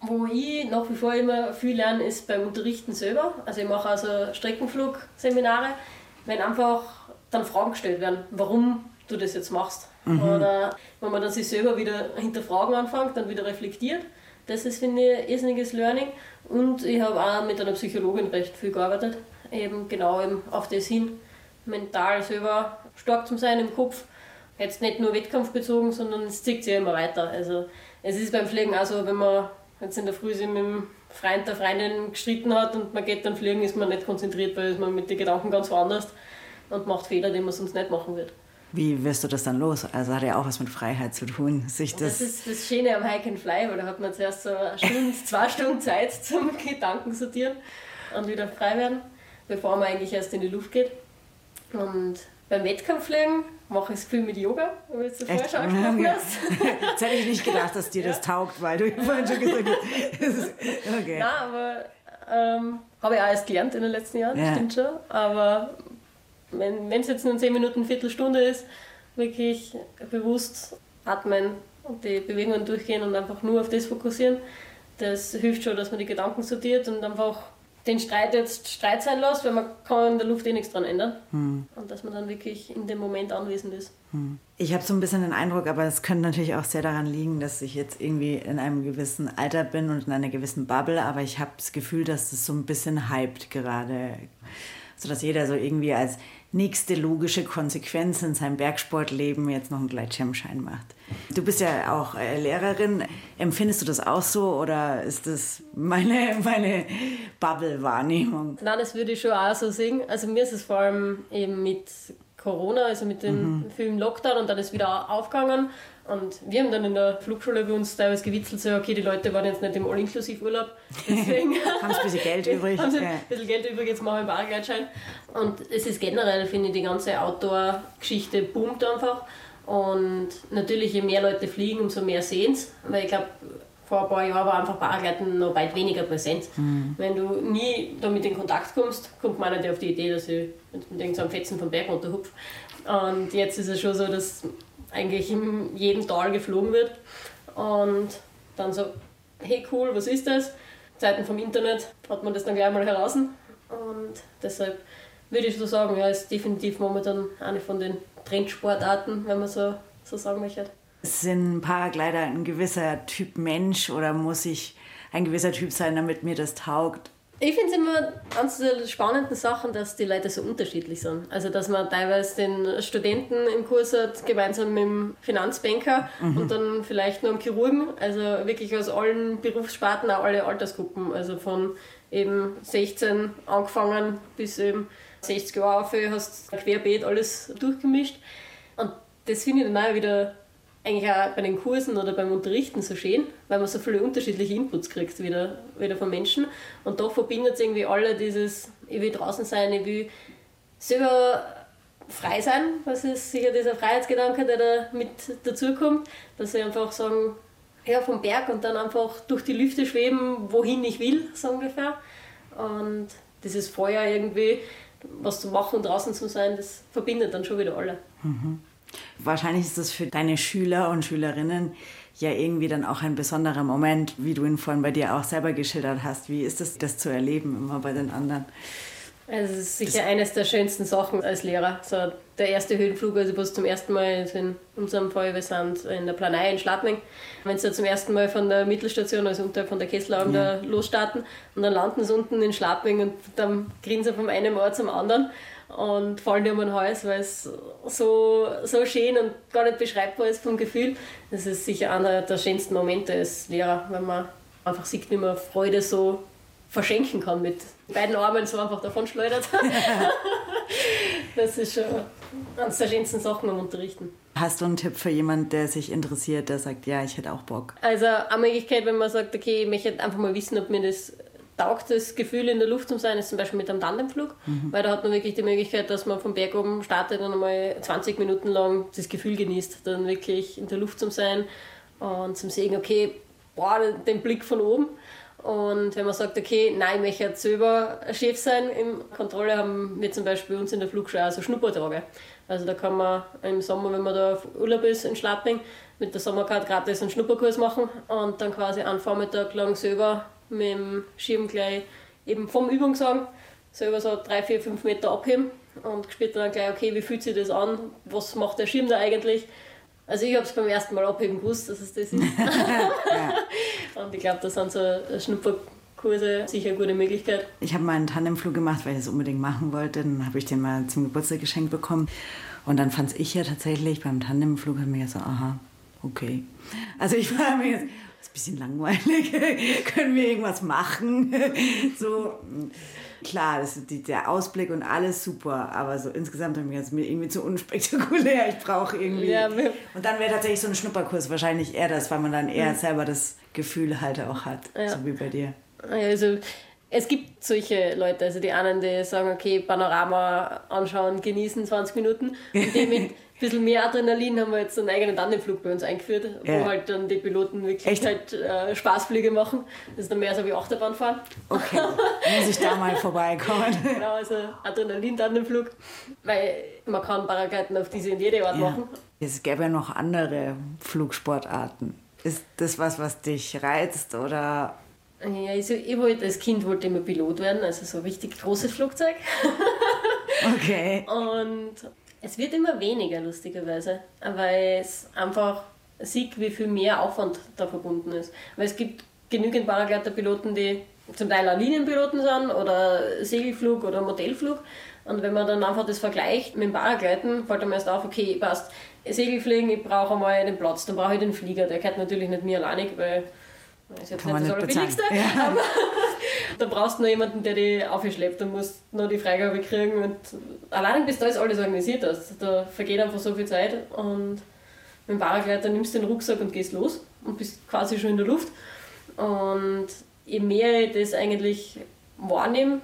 S2: wo ich nach wie vor immer viel lerne, ist beim Unterrichten selber. Also ich mache also Streckenflugseminare, wenn einfach dann Fragen gestellt werden, warum du das jetzt machst. Mhm. Oder wenn man dann sich selber wieder hinterfragen anfängt, dann wieder reflektiert. Das ist, finde ich, ein irrsinniges Learning. Und ich habe auch mit einer Psychologin recht viel gearbeitet, eben genau eben auf das hin, mental selber stark zu sein im Kopf. Jetzt nicht nur wettkampfbezogen, sondern es zieht sich ja immer weiter. Also es ist beim Fliegen auch so, wenn man jetzt in der Früh sich mit dem Freund der Freundin gestritten hat und man geht dann fliegen, ist man nicht konzentriert, weil man mit den Gedanken ganz woanders und macht Fehler, die man sonst nicht machen wird.
S3: Wie wirst du das dann los? Also hat ja auch was mit Freiheit zu tun.
S2: Sich das, das ist das Schöne am Hike and Fly, weil da hat man zuerst so eine Stunde, zwei Stunden Zeit zum Gedanken sortieren und wieder frei werden, bevor man eigentlich erst in die Luft geht. Und beim Wettkampffliegen mache ich es viel mit Yoga, wie du es vorher schon angesprochen hast.
S3: Jetzt hätte ich nicht gedacht, dass dir das taugt, weil du vorhin schon gesagt hast.
S2: okay. Nein, aber ähm, habe ich auch erst gelernt in den letzten Jahren, ja. stimmt schon. Aber wenn es jetzt nur 10 Minuten, Viertelstunde ist, wirklich bewusst atmen und die Bewegungen durchgehen und einfach nur auf das fokussieren. Das hilft schon, dass man die Gedanken sortiert und einfach den Streit jetzt Streit sein lässt, weil man kann in der Luft eh nichts dran ändern. Hm. Und dass man dann wirklich in dem Moment anwesend ist. Hm.
S3: Ich habe so ein bisschen den Eindruck, aber es könnte natürlich auch sehr daran liegen, dass ich jetzt irgendwie in einem gewissen Alter bin und in einer gewissen Bubble, aber ich habe das Gefühl, dass es so ein bisschen hyped gerade. Sodass jeder so irgendwie als nächste logische Konsequenz in seinem Bergsportleben jetzt noch einen Gleitschirmschein macht. Du bist ja auch äh, Lehrerin. Empfindest du das auch so oder ist das meine, meine Bubble-Wahrnehmung?
S2: Nein, das würde ich schon auch so sehen. Also mir ist es vor allem eben mit Corona, also mit dem mhm. Film Lockdown und dann ist wieder aufgegangen. Und wir haben dann in der Flugschule bei uns teilweise gewitzelt, so, okay, die Leute waren jetzt nicht im All-Inklusiv-Urlaub, deswegen
S3: haben sie ein bisschen Geld übrig.
S2: haben sie ein bisschen Geld übrig, jetzt machen wir einen Bargeldschein. Und es ist generell, finde ich, die ganze Outdoor-Geschichte boomt einfach. Und natürlich, je mehr Leute fliegen, umso mehr sehen es. Weil ich glaube, vor ein paar Jahren war einfach Bargleiten noch weit weniger präsent. Mhm. Wenn du nie damit in Kontakt kommst, kommt man nicht auf die Idee, dass ich mit irgendeinem Fetzen vom Berg runterhupfe. Und jetzt ist es schon so, dass eigentlich in jedem Tal geflogen wird. Und dann so, hey cool, was ist das? Zeiten vom Internet hat man das dann gleich mal heraus. Und deshalb würde ich so sagen, ja, ist definitiv momentan eine von den Trendsportarten, wenn man so, so sagen möchte.
S3: Sind Paraglider ein gewisser Typ Mensch oder muss ich ein gewisser Typ sein, damit mir das taugt?
S2: Ich finde es immer eines der spannenden Sachen, dass die Leute so unterschiedlich sind. Also, dass man teilweise den Studenten im Kurs hat, gemeinsam mit dem Finanzbanker mhm. und dann vielleicht noch einen Chirurgen. Also wirklich aus allen Berufssparten, auch alle Altersgruppen. Also von eben 16 angefangen bis eben 60 Jahre auf, hast querbeet alles durchgemischt. Und das finde ich dann auch wieder eigentlich auch bei den Kursen oder beim Unterrichten so schön, weil man so viele unterschiedliche Inputs kriegt wieder, wieder von Menschen. Und doch verbindet es irgendwie alle dieses, ich will draußen sein, ich will selber frei sein, was ist sicher dieser Freiheitsgedanke, der da mit dazukommt, dass sie einfach sagen, ja, vom Berg und dann einfach durch die Lüfte schweben, wohin ich will, so ungefähr. Und dieses Feuer irgendwie, was zu machen, draußen zu sein, das verbindet dann schon wieder alle.
S3: Mhm. Wahrscheinlich ist das für deine Schüler und Schülerinnen ja irgendwie dann auch ein besonderer Moment, wie du ihn vorhin bei dir auch selber geschildert hast. Wie ist es, das zu erleben, immer bei den anderen?
S2: Also es ist sicher das eines der schönsten Sachen als Lehrer. So der erste Höhenflug, also was zum ersten Mal in unserem Fall, wir sind in der Planei in Schladming. Wenn sie zum ersten Mal von der Mittelstation, also unterhalb von der Kesselalm, ja. da losstarten und dann landen sie unten in Schladming und dann grinsen sie von einem Ort zum anderen und fallen dir um den Hals, weil es so, so schön und gar nicht beschreibbar ist vom Gefühl. Das ist sicher einer der schönsten Momente als Lehrer, wenn man einfach sieht, wie man Freude so verschenken kann mit beiden Armen so einfach davon schleudert. das ist schon eines der schönsten Sachen am Unterrichten.
S3: Hast du einen Tipp für jemanden, der sich interessiert, der sagt, ja, ich hätte auch Bock?
S2: Also eine Möglichkeit, wenn man sagt, okay, ich möchte einfach mal wissen, ob mir das taugt, das Gefühl in der Luft zu sein, ist zum Beispiel mit einem Tandemflug, mhm. weil da hat man wirklich die Möglichkeit, dass man vom Berg oben startet und einmal 20 Minuten lang das Gefühl genießt, dann wirklich in der Luft zu sein und zum sehen, okay, boah, den Blick von oben und wenn man sagt, okay, nein, ich möchte jetzt selber Chef sein, in Kontrolle haben wir zum Beispiel uns in der Flugschule auch so Schnuppertage. Also da kann man im Sommer, wenn man da auf Urlaub ist in Schlapping, mit der Sommerkarte gratis einen Schnupperkurs machen und dann quasi einen Vormittag lang selber mit dem Schirm gleich eben vom Übungssagen selber so drei, vier, fünf Meter abheben und spürt dann gleich, okay, wie fühlt sich das an, was macht der Schirm da eigentlich also ich habe es beim ersten Mal abheben gewusst, dass es das ist. Und ich glaube, da sind so Schnupperkurse sicher eine gute Möglichkeit.
S3: Ich habe mal einen Tandemflug gemacht, weil ich es unbedingt machen wollte. Dann habe ich den mal zum Geburtstag geschenkt bekommen. Und dann fand ich ja tatsächlich beim Tandemflug, habe ich mir so, aha, okay. Also ich war mir jetzt, bisschen langweilig, können wir irgendwas machen? so, klar, das ist die, der Ausblick und alles super, aber so insgesamt habe ich mir irgendwie zu unspektakulär. Ich brauche irgendwie. Ja, und dann wäre tatsächlich so ein Schnupperkurs wahrscheinlich eher das, weil man dann eher selber das Gefühl halt auch hat, ja. so wie bei dir.
S2: Also es gibt solche Leute, also die einen, die sagen, okay, Panorama anschauen, genießen 20 Minuten und die mit bisschen mehr Adrenalin haben wir jetzt einen eigenen Tandemflug bei uns eingeführt, ja. wo halt dann die Piloten wirklich Echt? halt äh, Spaßflüge machen. Das ist dann mehr so wie Achterbahn fahren.
S3: Okay, muss ich da mal vorbeikommen.
S2: genau, also Adrenalin-Tandemflug, weil man kann Paragliden auf diese und jede Art ja. machen.
S3: Es gäbe ja noch andere Flugsportarten. Ist das was, was dich reizt oder
S2: ja, also ich wollte als Kind wollte immer Pilot werden, also so ein richtig großes Flugzeug.
S3: Okay.
S2: Und es wird immer weniger, lustigerweise, weil es einfach sieht, wie viel mehr Aufwand da verbunden ist. Weil es gibt genügend Paragleiterpiloten, die zum Teil auch Linienpiloten sind oder Segelflug oder Modellflug. Und wenn man dann einfach das vergleicht mit dem Paragleiten, fällt einem erst auf, okay, passt, Segelfliegen, ich brauche einmal den Platz, dann brauche ich den Flieger. Der gehört natürlich nicht mir alleinig, weil ist jetzt Kann nicht das Allerbilligste, ja. aber da brauchst du noch jemanden, der dich aufschleppt. Du musst noch die Freigabe kriegen und allein bis da ist alles organisiert hast. Da vergeht einfach so viel Zeit und mit dem Paragleiter nimmst du den Rucksack und gehst los und bist quasi schon in der Luft. Und je mehr ich das eigentlich wahrnehme,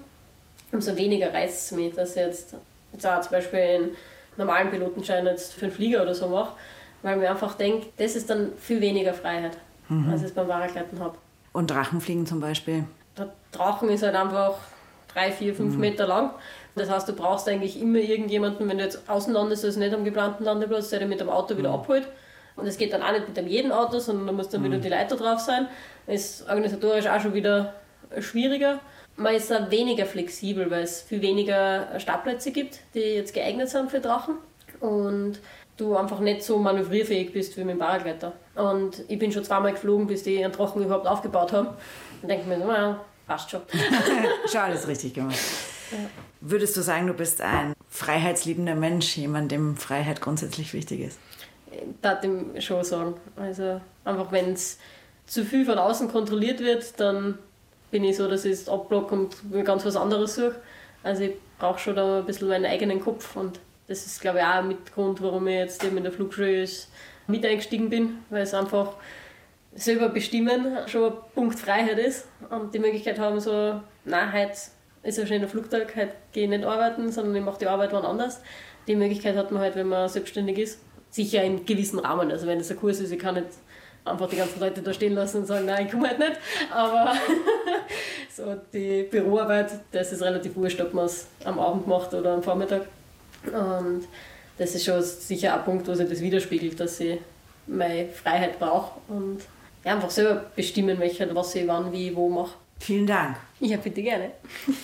S2: umso weniger reizt es mich, dass ich jetzt, jetzt auch zum Beispiel einen normalen Pilotenschein jetzt für einen Flieger oder so mache, weil mir einfach denke, das ist dann viel weniger Freiheit, mhm. als ich es beim Paragleiten habe.
S3: Und Drachenfliegen zum Beispiel?
S2: Der Drachen ist halt einfach drei, vier, fünf mhm. Meter lang. Das heißt, du brauchst eigentlich immer irgendjemanden, wenn du jetzt außen landest, also nicht am geplanten Landeplatz, der dich mit dem Auto wieder mhm. abholt. Und es geht dann auch nicht mit jedem Auto, sondern da muss dann mhm. wieder die Leiter drauf sein. Das ist organisatorisch auch schon wieder schwieriger. Man ist da weniger flexibel, weil es viel weniger Startplätze gibt, die jetzt geeignet sind für Drachen. Und du einfach nicht so manövrierfähig bist wie mit dem Paragleiter. Und ich bin schon zweimal geflogen, bis die einen Drachen überhaupt aufgebaut haben. Und denke mir so, naja, passt schon.
S3: schon alles richtig gemacht. Ja. Würdest du sagen, du bist ein freiheitsliebender Mensch, jemand, dem Freiheit grundsätzlich wichtig ist?
S2: Das ich schon sagen. Also einfach, wenn es zu viel von außen kontrolliert wird, dann bin ich so, dass ich es abblocke und mir ganz was anderes suche. Also ich brauche schon da ein bisschen meinen eigenen Kopf und das ist, glaube ich, auch mit Grund, warum ich jetzt eben in der Flugschule mit eingestiegen bin, weil es einfach selber bestimmen schon ein Punkt Freiheit ist und die Möglichkeit haben, so, nein, heute ist ja schon in der Flugtag, heute gehe ich nicht arbeiten, sondern ich mache die Arbeit wann anders. Die Möglichkeit hat man halt, wenn man selbstständig ist. Sicher in gewissen Rahmen. Also wenn es ein Kurs ist, ich kann nicht einfach die ganzen Leute da stehen lassen und sagen, nein, ich komme halt nicht. Aber so die Büroarbeit, das ist relativ wurscht, ob man es am Abend macht oder am Vormittag. Und das ist schon sicher ein Punkt, wo sich das widerspiegelt, dass ich meine Freiheit brauche und ja, einfach selber bestimmen möchte, was ich wann, wie, wo mache.
S3: Vielen Dank.
S2: Ja, bitte gerne.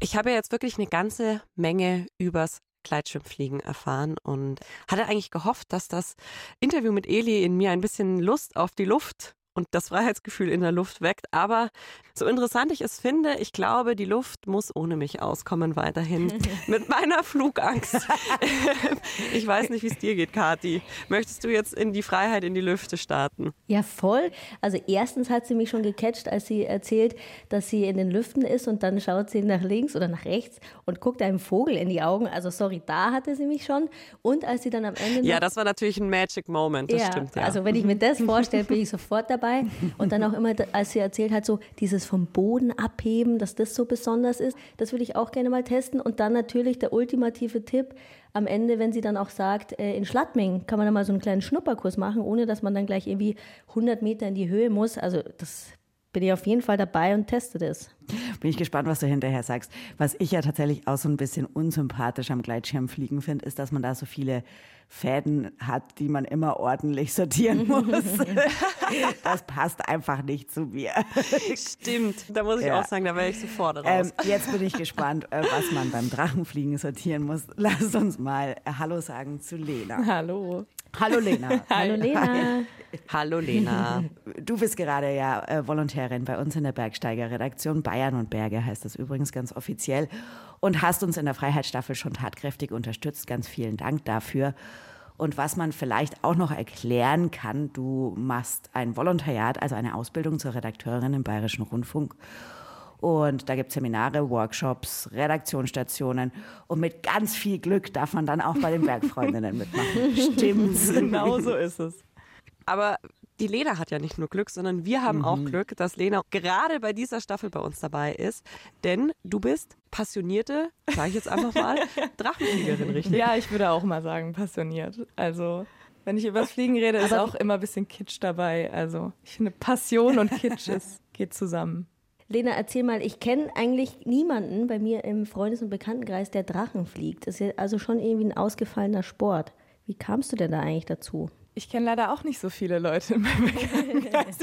S4: Ich habe jetzt wirklich eine ganze Menge übers Gleitschirmfliegen erfahren und hatte eigentlich gehofft, dass das Interview mit Eli in mir ein bisschen Lust auf die Luft und das Freiheitsgefühl in der Luft weckt. Aber so interessant ich es finde, ich glaube, die Luft muss ohne mich auskommen weiterhin. Mit meiner Flugangst. ich weiß nicht, wie es dir geht, Kathi. Möchtest du jetzt in die Freiheit, in die Lüfte starten?
S5: Ja, voll. Also erstens hat sie mich schon gecatcht, als sie erzählt, dass sie in den Lüften ist und dann schaut sie nach links oder nach rechts und guckt einem Vogel in die Augen. Also sorry, da hatte sie mich schon. Und als sie dann am Ende...
S4: Ja, das war natürlich ein Magic Moment, das ja, stimmt. Ja.
S5: Also wenn ich mir das vorstelle, bin ich sofort dabei dabei. Und dann auch immer, als sie erzählt hat, so dieses vom Boden abheben, dass das so besonders ist, das würde ich auch gerne mal testen. Und dann natürlich der ultimative Tipp am Ende, wenn sie dann auch sagt, äh, in Schladming kann man dann mal so einen kleinen Schnupperkurs machen, ohne dass man dann gleich irgendwie 100 Meter in die Höhe muss. Also das bin ich auf jeden Fall dabei und teste das.
S3: Bin ich gespannt, was du hinterher sagst. Was ich ja tatsächlich auch so ein bisschen unsympathisch am Gleitschirmfliegen finde, ist, dass man da so viele Fäden hat, die man immer ordentlich sortieren muss. das passt einfach nicht zu mir.
S4: Stimmt, da muss ich ja. auch sagen, da wäre ich sofort raus. Ähm,
S3: jetzt bin ich gespannt, äh, was man beim Drachenfliegen sortieren muss. Lass uns mal Hallo sagen zu Lena.
S5: Hallo.
S3: Hallo Lena.
S5: Hallo Lena.
S4: Hallo Lena.
S3: Du bist gerade ja äh, Volontärin bei uns in der Bergsteiger-Redaktion. Bayern und Berge heißt das übrigens ganz offiziell. Und hast uns in der Freiheitsstaffel schon tatkräftig unterstützt. Ganz vielen Dank dafür. Und was man vielleicht auch noch erklären kann, du machst ein Volontariat, also eine Ausbildung zur Redakteurin im Bayerischen Rundfunk. Und da gibt es Seminare, Workshops, Redaktionsstationen. Und mit ganz viel Glück darf man dann auch bei den Bergfreundinnen mitmachen.
S4: Stimmt. Genau so ist es. Aber die Lena hat ja nicht nur Glück, sondern wir haben mhm. auch Glück, dass Lena gerade bei dieser Staffel bei uns dabei ist. Denn du bist passionierte, sage ich jetzt einfach mal, Drachenfliegerin, richtig?
S1: Ja, ich würde auch mal sagen, passioniert. Also, wenn ich über das Fliegen rede, ist auch immer ein bisschen Kitsch dabei. Also, ich finde, Passion und Kitsch ist, geht zusammen.
S5: Lena, erzähl mal, ich kenne eigentlich niemanden bei mir im Freundes- und Bekanntenkreis, der Drachen fliegt. Das ist ja also schon irgendwie ein ausgefallener Sport. Wie kamst du denn da eigentlich dazu?
S1: Ich kenne leider auch nicht so viele Leute in meinem Bekanntenkreis.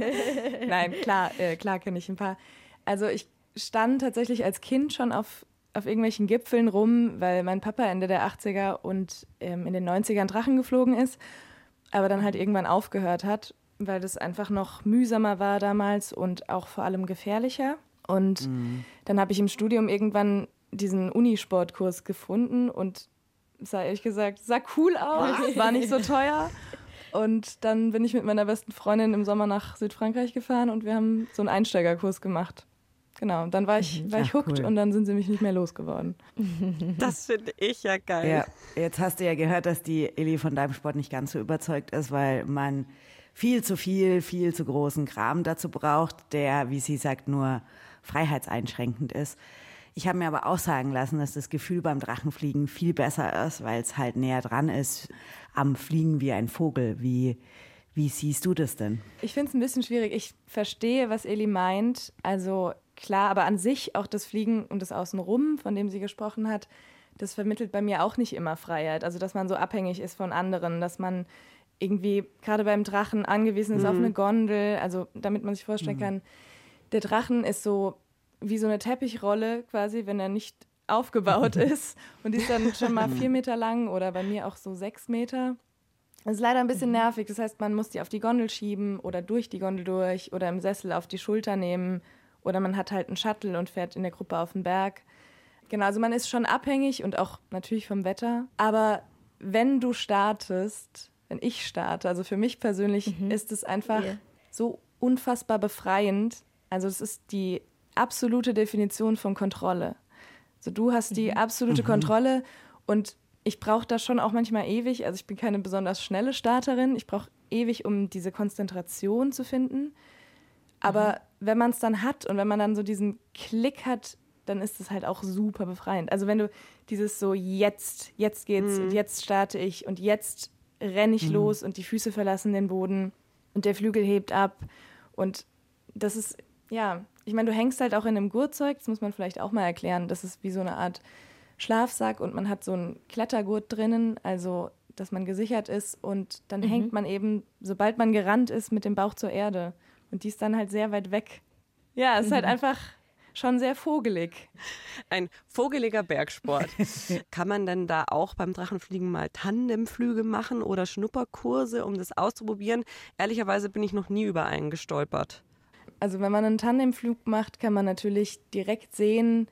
S1: Nein, klar, äh, klar kenne ich ein paar. Also ich stand tatsächlich als Kind schon auf, auf irgendwelchen Gipfeln rum, weil mein Papa Ende der 80er und ähm, in den 90ern Drachen geflogen ist, aber dann halt irgendwann aufgehört hat, weil das einfach noch mühsamer war damals und auch vor allem gefährlicher. Und mhm. dann habe ich im Studium irgendwann diesen Unisportkurs gefunden und sah ehrlich gesagt, sah cool aus, war nicht so teuer. Und dann bin ich mit meiner besten Freundin im Sommer nach Südfrankreich gefahren und wir haben so einen Einsteigerkurs gemacht. Genau, dann war ich, mhm. war ich hooked cool. und dann sind sie mich nicht mehr losgeworden.
S4: Das finde ich ja geil.
S3: Ja, jetzt hast du ja gehört, dass die Elli von deinem Sport nicht ganz so überzeugt ist, weil man viel zu viel, viel zu großen Kram dazu braucht, der, wie sie sagt, nur freiheitseinschränkend ist. Ich habe mir aber auch sagen lassen, dass das Gefühl beim Drachenfliegen viel besser ist, weil es halt näher dran ist am Fliegen wie ein Vogel. Wie, wie siehst du das denn?
S1: Ich finde es ein bisschen schwierig. Ich verstehe, was Eli meint. Also klar, aber an sich auch das Fliegen und das Außenrum, von dem sie gesprochen hat, das vermittelt bei mir auch nicht immer Freiheit. Also dass man so abhängig ist von anderen, dass man irgendwie gerade beim Drachen angewiesen ist mhm. auf eine Gondel. Also damit man sich vorstellen mhm. kann, der Drachen ist so wie so eine Teppichrolle quasi, wenn er nicht aufgebaut ist. Und die ist dann schon mal vier Meter lang oder bei mir auch so sechs Meter. Das ist leider ein bisschen mhm. nervig. Das heißt, man muss die auf die Gondel schieben oder durch die Gondel durch oder im Sessel auf die Schulter nehmen. Oder man hat halt einen Shuttle und fährt in der Gruppe auf den Berg. Genau, also man ist schon abhängig und auch natürlich vom Wetter. Aber wenn du startest, wenn ich starte, also für mich persönlich mhm. ist es einfach yeah. so unfassbar befreiend. Also es ist die absolute Definition von Kontrolle. Also du hast die mhm. absolute mhm. Kontrolle und ich brauche da schon auch manchmal ewig. Also ich bin keine besonders schnelle Starterin. Ich brauche ewig, um diese Konzentration zu finden. Aber mhm. wenn man es dann hat und wenn man dann so diesen Klick hat, dann ist es halt auch super befreiend. Also wenn du dieses so jetzt, jetzt geht's mhm. und jetzt starte ich und jetzt renne ich mhm. los und die Füße verlassen den Boden und der Flügel hebt ab und das ist ja ich meine, du hängst halt auch in einem Gurtzeug, das muss man vielleicht auch mal erklären. Das ist wie so eine Art Schlafsack und man hat so einen Klettergurt drinnen, also dass man gesichert ist und dann mhm. hängt man eben, sobald man gerannt ist, mit dem Bauch zur Erde und die ist dann halt sehr weit weg. Ja, es ist halt mhm. halt einfach schon sehr vogelig.
S4: Ein vogeliger Bergsport. Kann man denn da auch beim Drachenfliegen mal Tandemflüge machen oder Schnupperkurse, um das auszuprobieren? Ehrlicherweise bin ich noch nie über einen gestolpert
S1: also wenn man einen Tandemflug macht, kann man natürlich direkt sehen,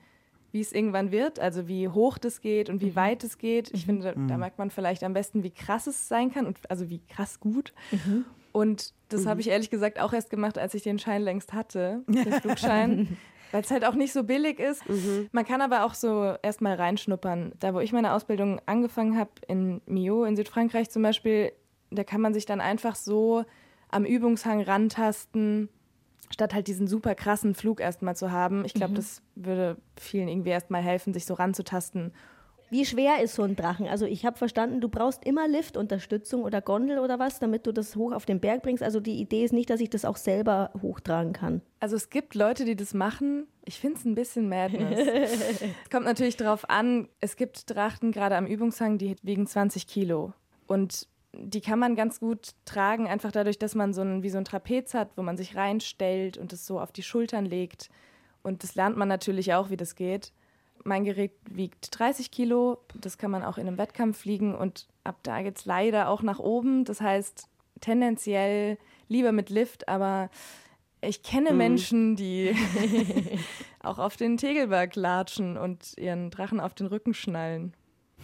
S1: wie es irgendwann wird, also wie hoch das geht und wie mhm. weit es geht. Ich mhm. finde, da, da, merkt man vielleicht am besten, wie krass es sein kann und also wie krass gut. Mhm. Und das mhm. habe ich ehrlich gesagt auch erst gemacht, als ich den Schein längst hatte, den Flugschein. Weil es halt auch nicht so billig ist. Mhm. Man kann aber auch so erstmal reinschnuppern. Da, wo ich meine Ausbildung angefangen habe, in Mio in Südfrankreich zum Beispiel, da kann man sich dann einfach so am Übungshang rantasten statt halt diesen super krassen Flug erstmal zu haben. Ich glaube, mhm. das würde vielen irgendwie erstmal helfen, sich so ranzutasten.
S5: Wie schwer ist so ein Drachen? Also ich habe verstanden, du brauchst immer Liftunterstützung oder Gondel oder was, damit du das hoch auf den Berg bringst. Also die Idee ist nicht, dass ich das auch selber hochtragen kann.
S1: Also es gibt Leute, die das machen. Ich finde es ein bisschen Madness. es kommt natürlich darauf an, es gibt Drachen gerade am Übungshang, die wiegen 20 Kilo. Und die kann man ganz gut tragen, einfach dadurch, dass man so ein, wie so ein Trapez hat, wo man sich reinstellt und es so auf die Schultern legt. Und das lernt man natürlich auch, wie das geht. Mein Gerät wiegt 30 Kilo, das kann man auch in einem Wettkampf fliegen und ab da geht es leider auch nach oben. Das heißt, tendenziell lieber mit Lift, aber ich kenne mhm. Menschen, die auch auf den Tegelberg latschen und ihren Drachen auf den Rücken schnallen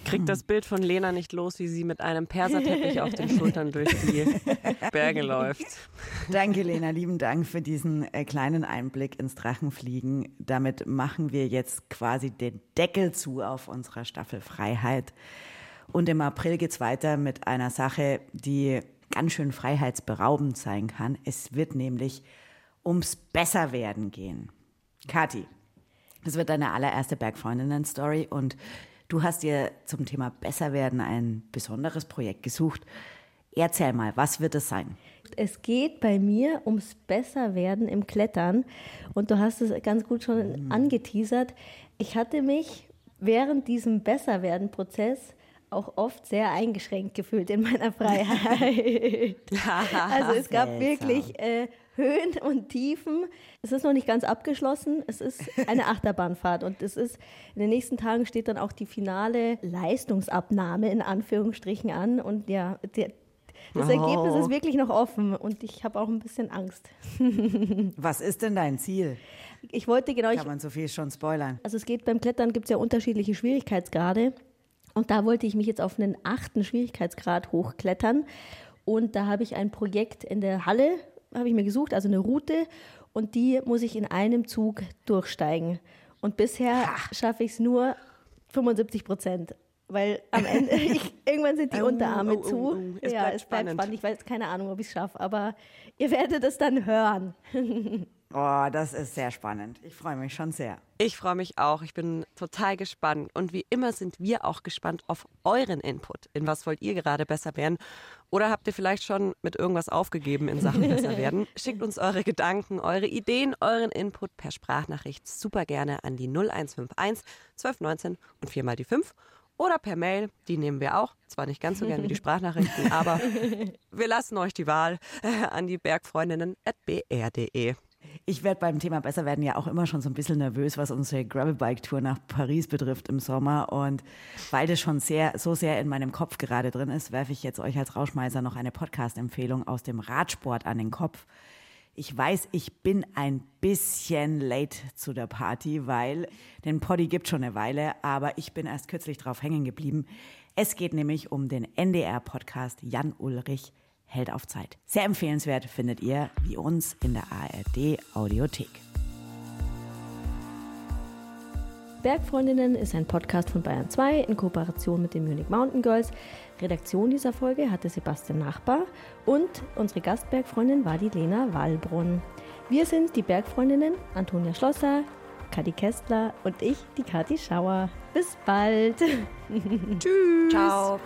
S4: kriegt das Bild von Lena nicht los, wie sie mit einem Perserteppich auf den Schultern durch die Berge läuft.
S3: Danke, Lena. Lieben Dank für diesen äh, kleinen Einblick ins Drachenfliegen. Damit machen wir jetzt quasi den Deckel zu auf unserer Staffel Freiheit. Und im April geht es weiter mit einer Sache, die ganz schön freiheitsberaubend sein kann. Es wird nämlich ums Besserwerden gehen. Kathi, das wird deine allererste Bergfreundinnen-Story und Du hast dir zum Thema Besserwerden ein besonderes Projekt gesucht. Erzähl mal, was wird es sein?
S5: Es geht bei mir ums Besserwerden im Klettern. Und du hast es ganz gut schon mhm. angeteasert. Ich hatte mich während diesem Besserwerden-Prozess auch oft sehr eingeschränkt gefühlt in meiner Freiheit. also es gab wirklich äh, Höhen und Tiefen. Es ist noch nicht ganz abgeschlossen. Es ist eine Achterbahnfahrt und es ist in den nächsten Tagen steht dann auch die finale Leistungsabnahme in Anführungsstrichen an und ja, der, das oh. Ergebnis ist wirklich noch offen und ich habe auch ein bisschen Angst.
S3: Was ist denn dein Ziel?
S5: Ich wollte genau.
S3: Kann man so viel schon spoilern?
S5: Also es geht beim Klettern gibt es ja unterschiedliche Schwierigkeitsgrade und da wollte ich mich jetzt auf einen achten Schwierigkeitsgrad hochklettern und da habe ich ein Projekt in der Halle, habe ich mir gesucht, also eine Route und die muss ich in einem Zug durchsteigen. Und bisher schaffe ich es nur 75 Prozent. Weil am Ende, ich, irgendwann sind die Unterarme
S4: oh, oh,
S5: zu.
S4: oh. Es
S5: ja,
S4: bleibt
S5: es bleibt
S4: spannend.
S5: spannend. Ich weiß keine Ahnung, ob ich es schaffe, aber ihr werdet es dann hören.
S3: Oh, das ist sehr spannend. Ich freue mich schon sehr.
S4: Ich freue mich auch. Ich bin total gespannt. Und wie immer sind wir auch gespannt auf euren Input. In was wollt ihr gerade besser werden? Oder habt ihr vielleicht schon mit irgendwas aufgegeben in Sachen besser werden? Schickt uns eure Gedanken, eure Ideen, euren Input per Sprachnachricht super gerne an die 0151 1219 und viermal die 5. Oder per Mail, die nehmen wir auch. Zwar nicht ganz so gern wie die Sprachnachrichten, aber wir lassen euch die Wahl an die bergfreundinnen.br.de.
S3: Ich werde beim Thema besser werden ja auch immer schon so ein bisschen nervös, was unsere Gravelbike-Tour nach Paris betrifft im Sommer. Und weil das schon sehr, so sehr in meinem Kopf gerade drin ist, werfe ich jetzt euch als Rauschmeißer noch eine Podcast-Empfehlung aus dem Radsport an den Kopf. Ich weiß, ich bin ein bisschen late zu der Party, weil den Poddy gibt schon eine Weile, aber ich bin erst kürzlich drauf hängen geblieben. Es geht nämlich um den NDR-Podcast Jan Ulrich hält auf Zeit. Sehr empfehlenswert findet ihr wie uns in der ARD Audiothek.
S5: Bergfreundinnen ist ein Podcast von Bayern 2 in Kooperation mit den Munich Mountain Girls. Redaktion dieser Folge hatte Sebastian Nachbar und unsere Gastbergfreundin war die Lena Wallbrunn. Wir sind die Bergfreundinnen Antonia Schlosser, Kati Kästler und ich, die Kathi Schauer. Bis bald!
S4: Tschüss.
S3: Ciao.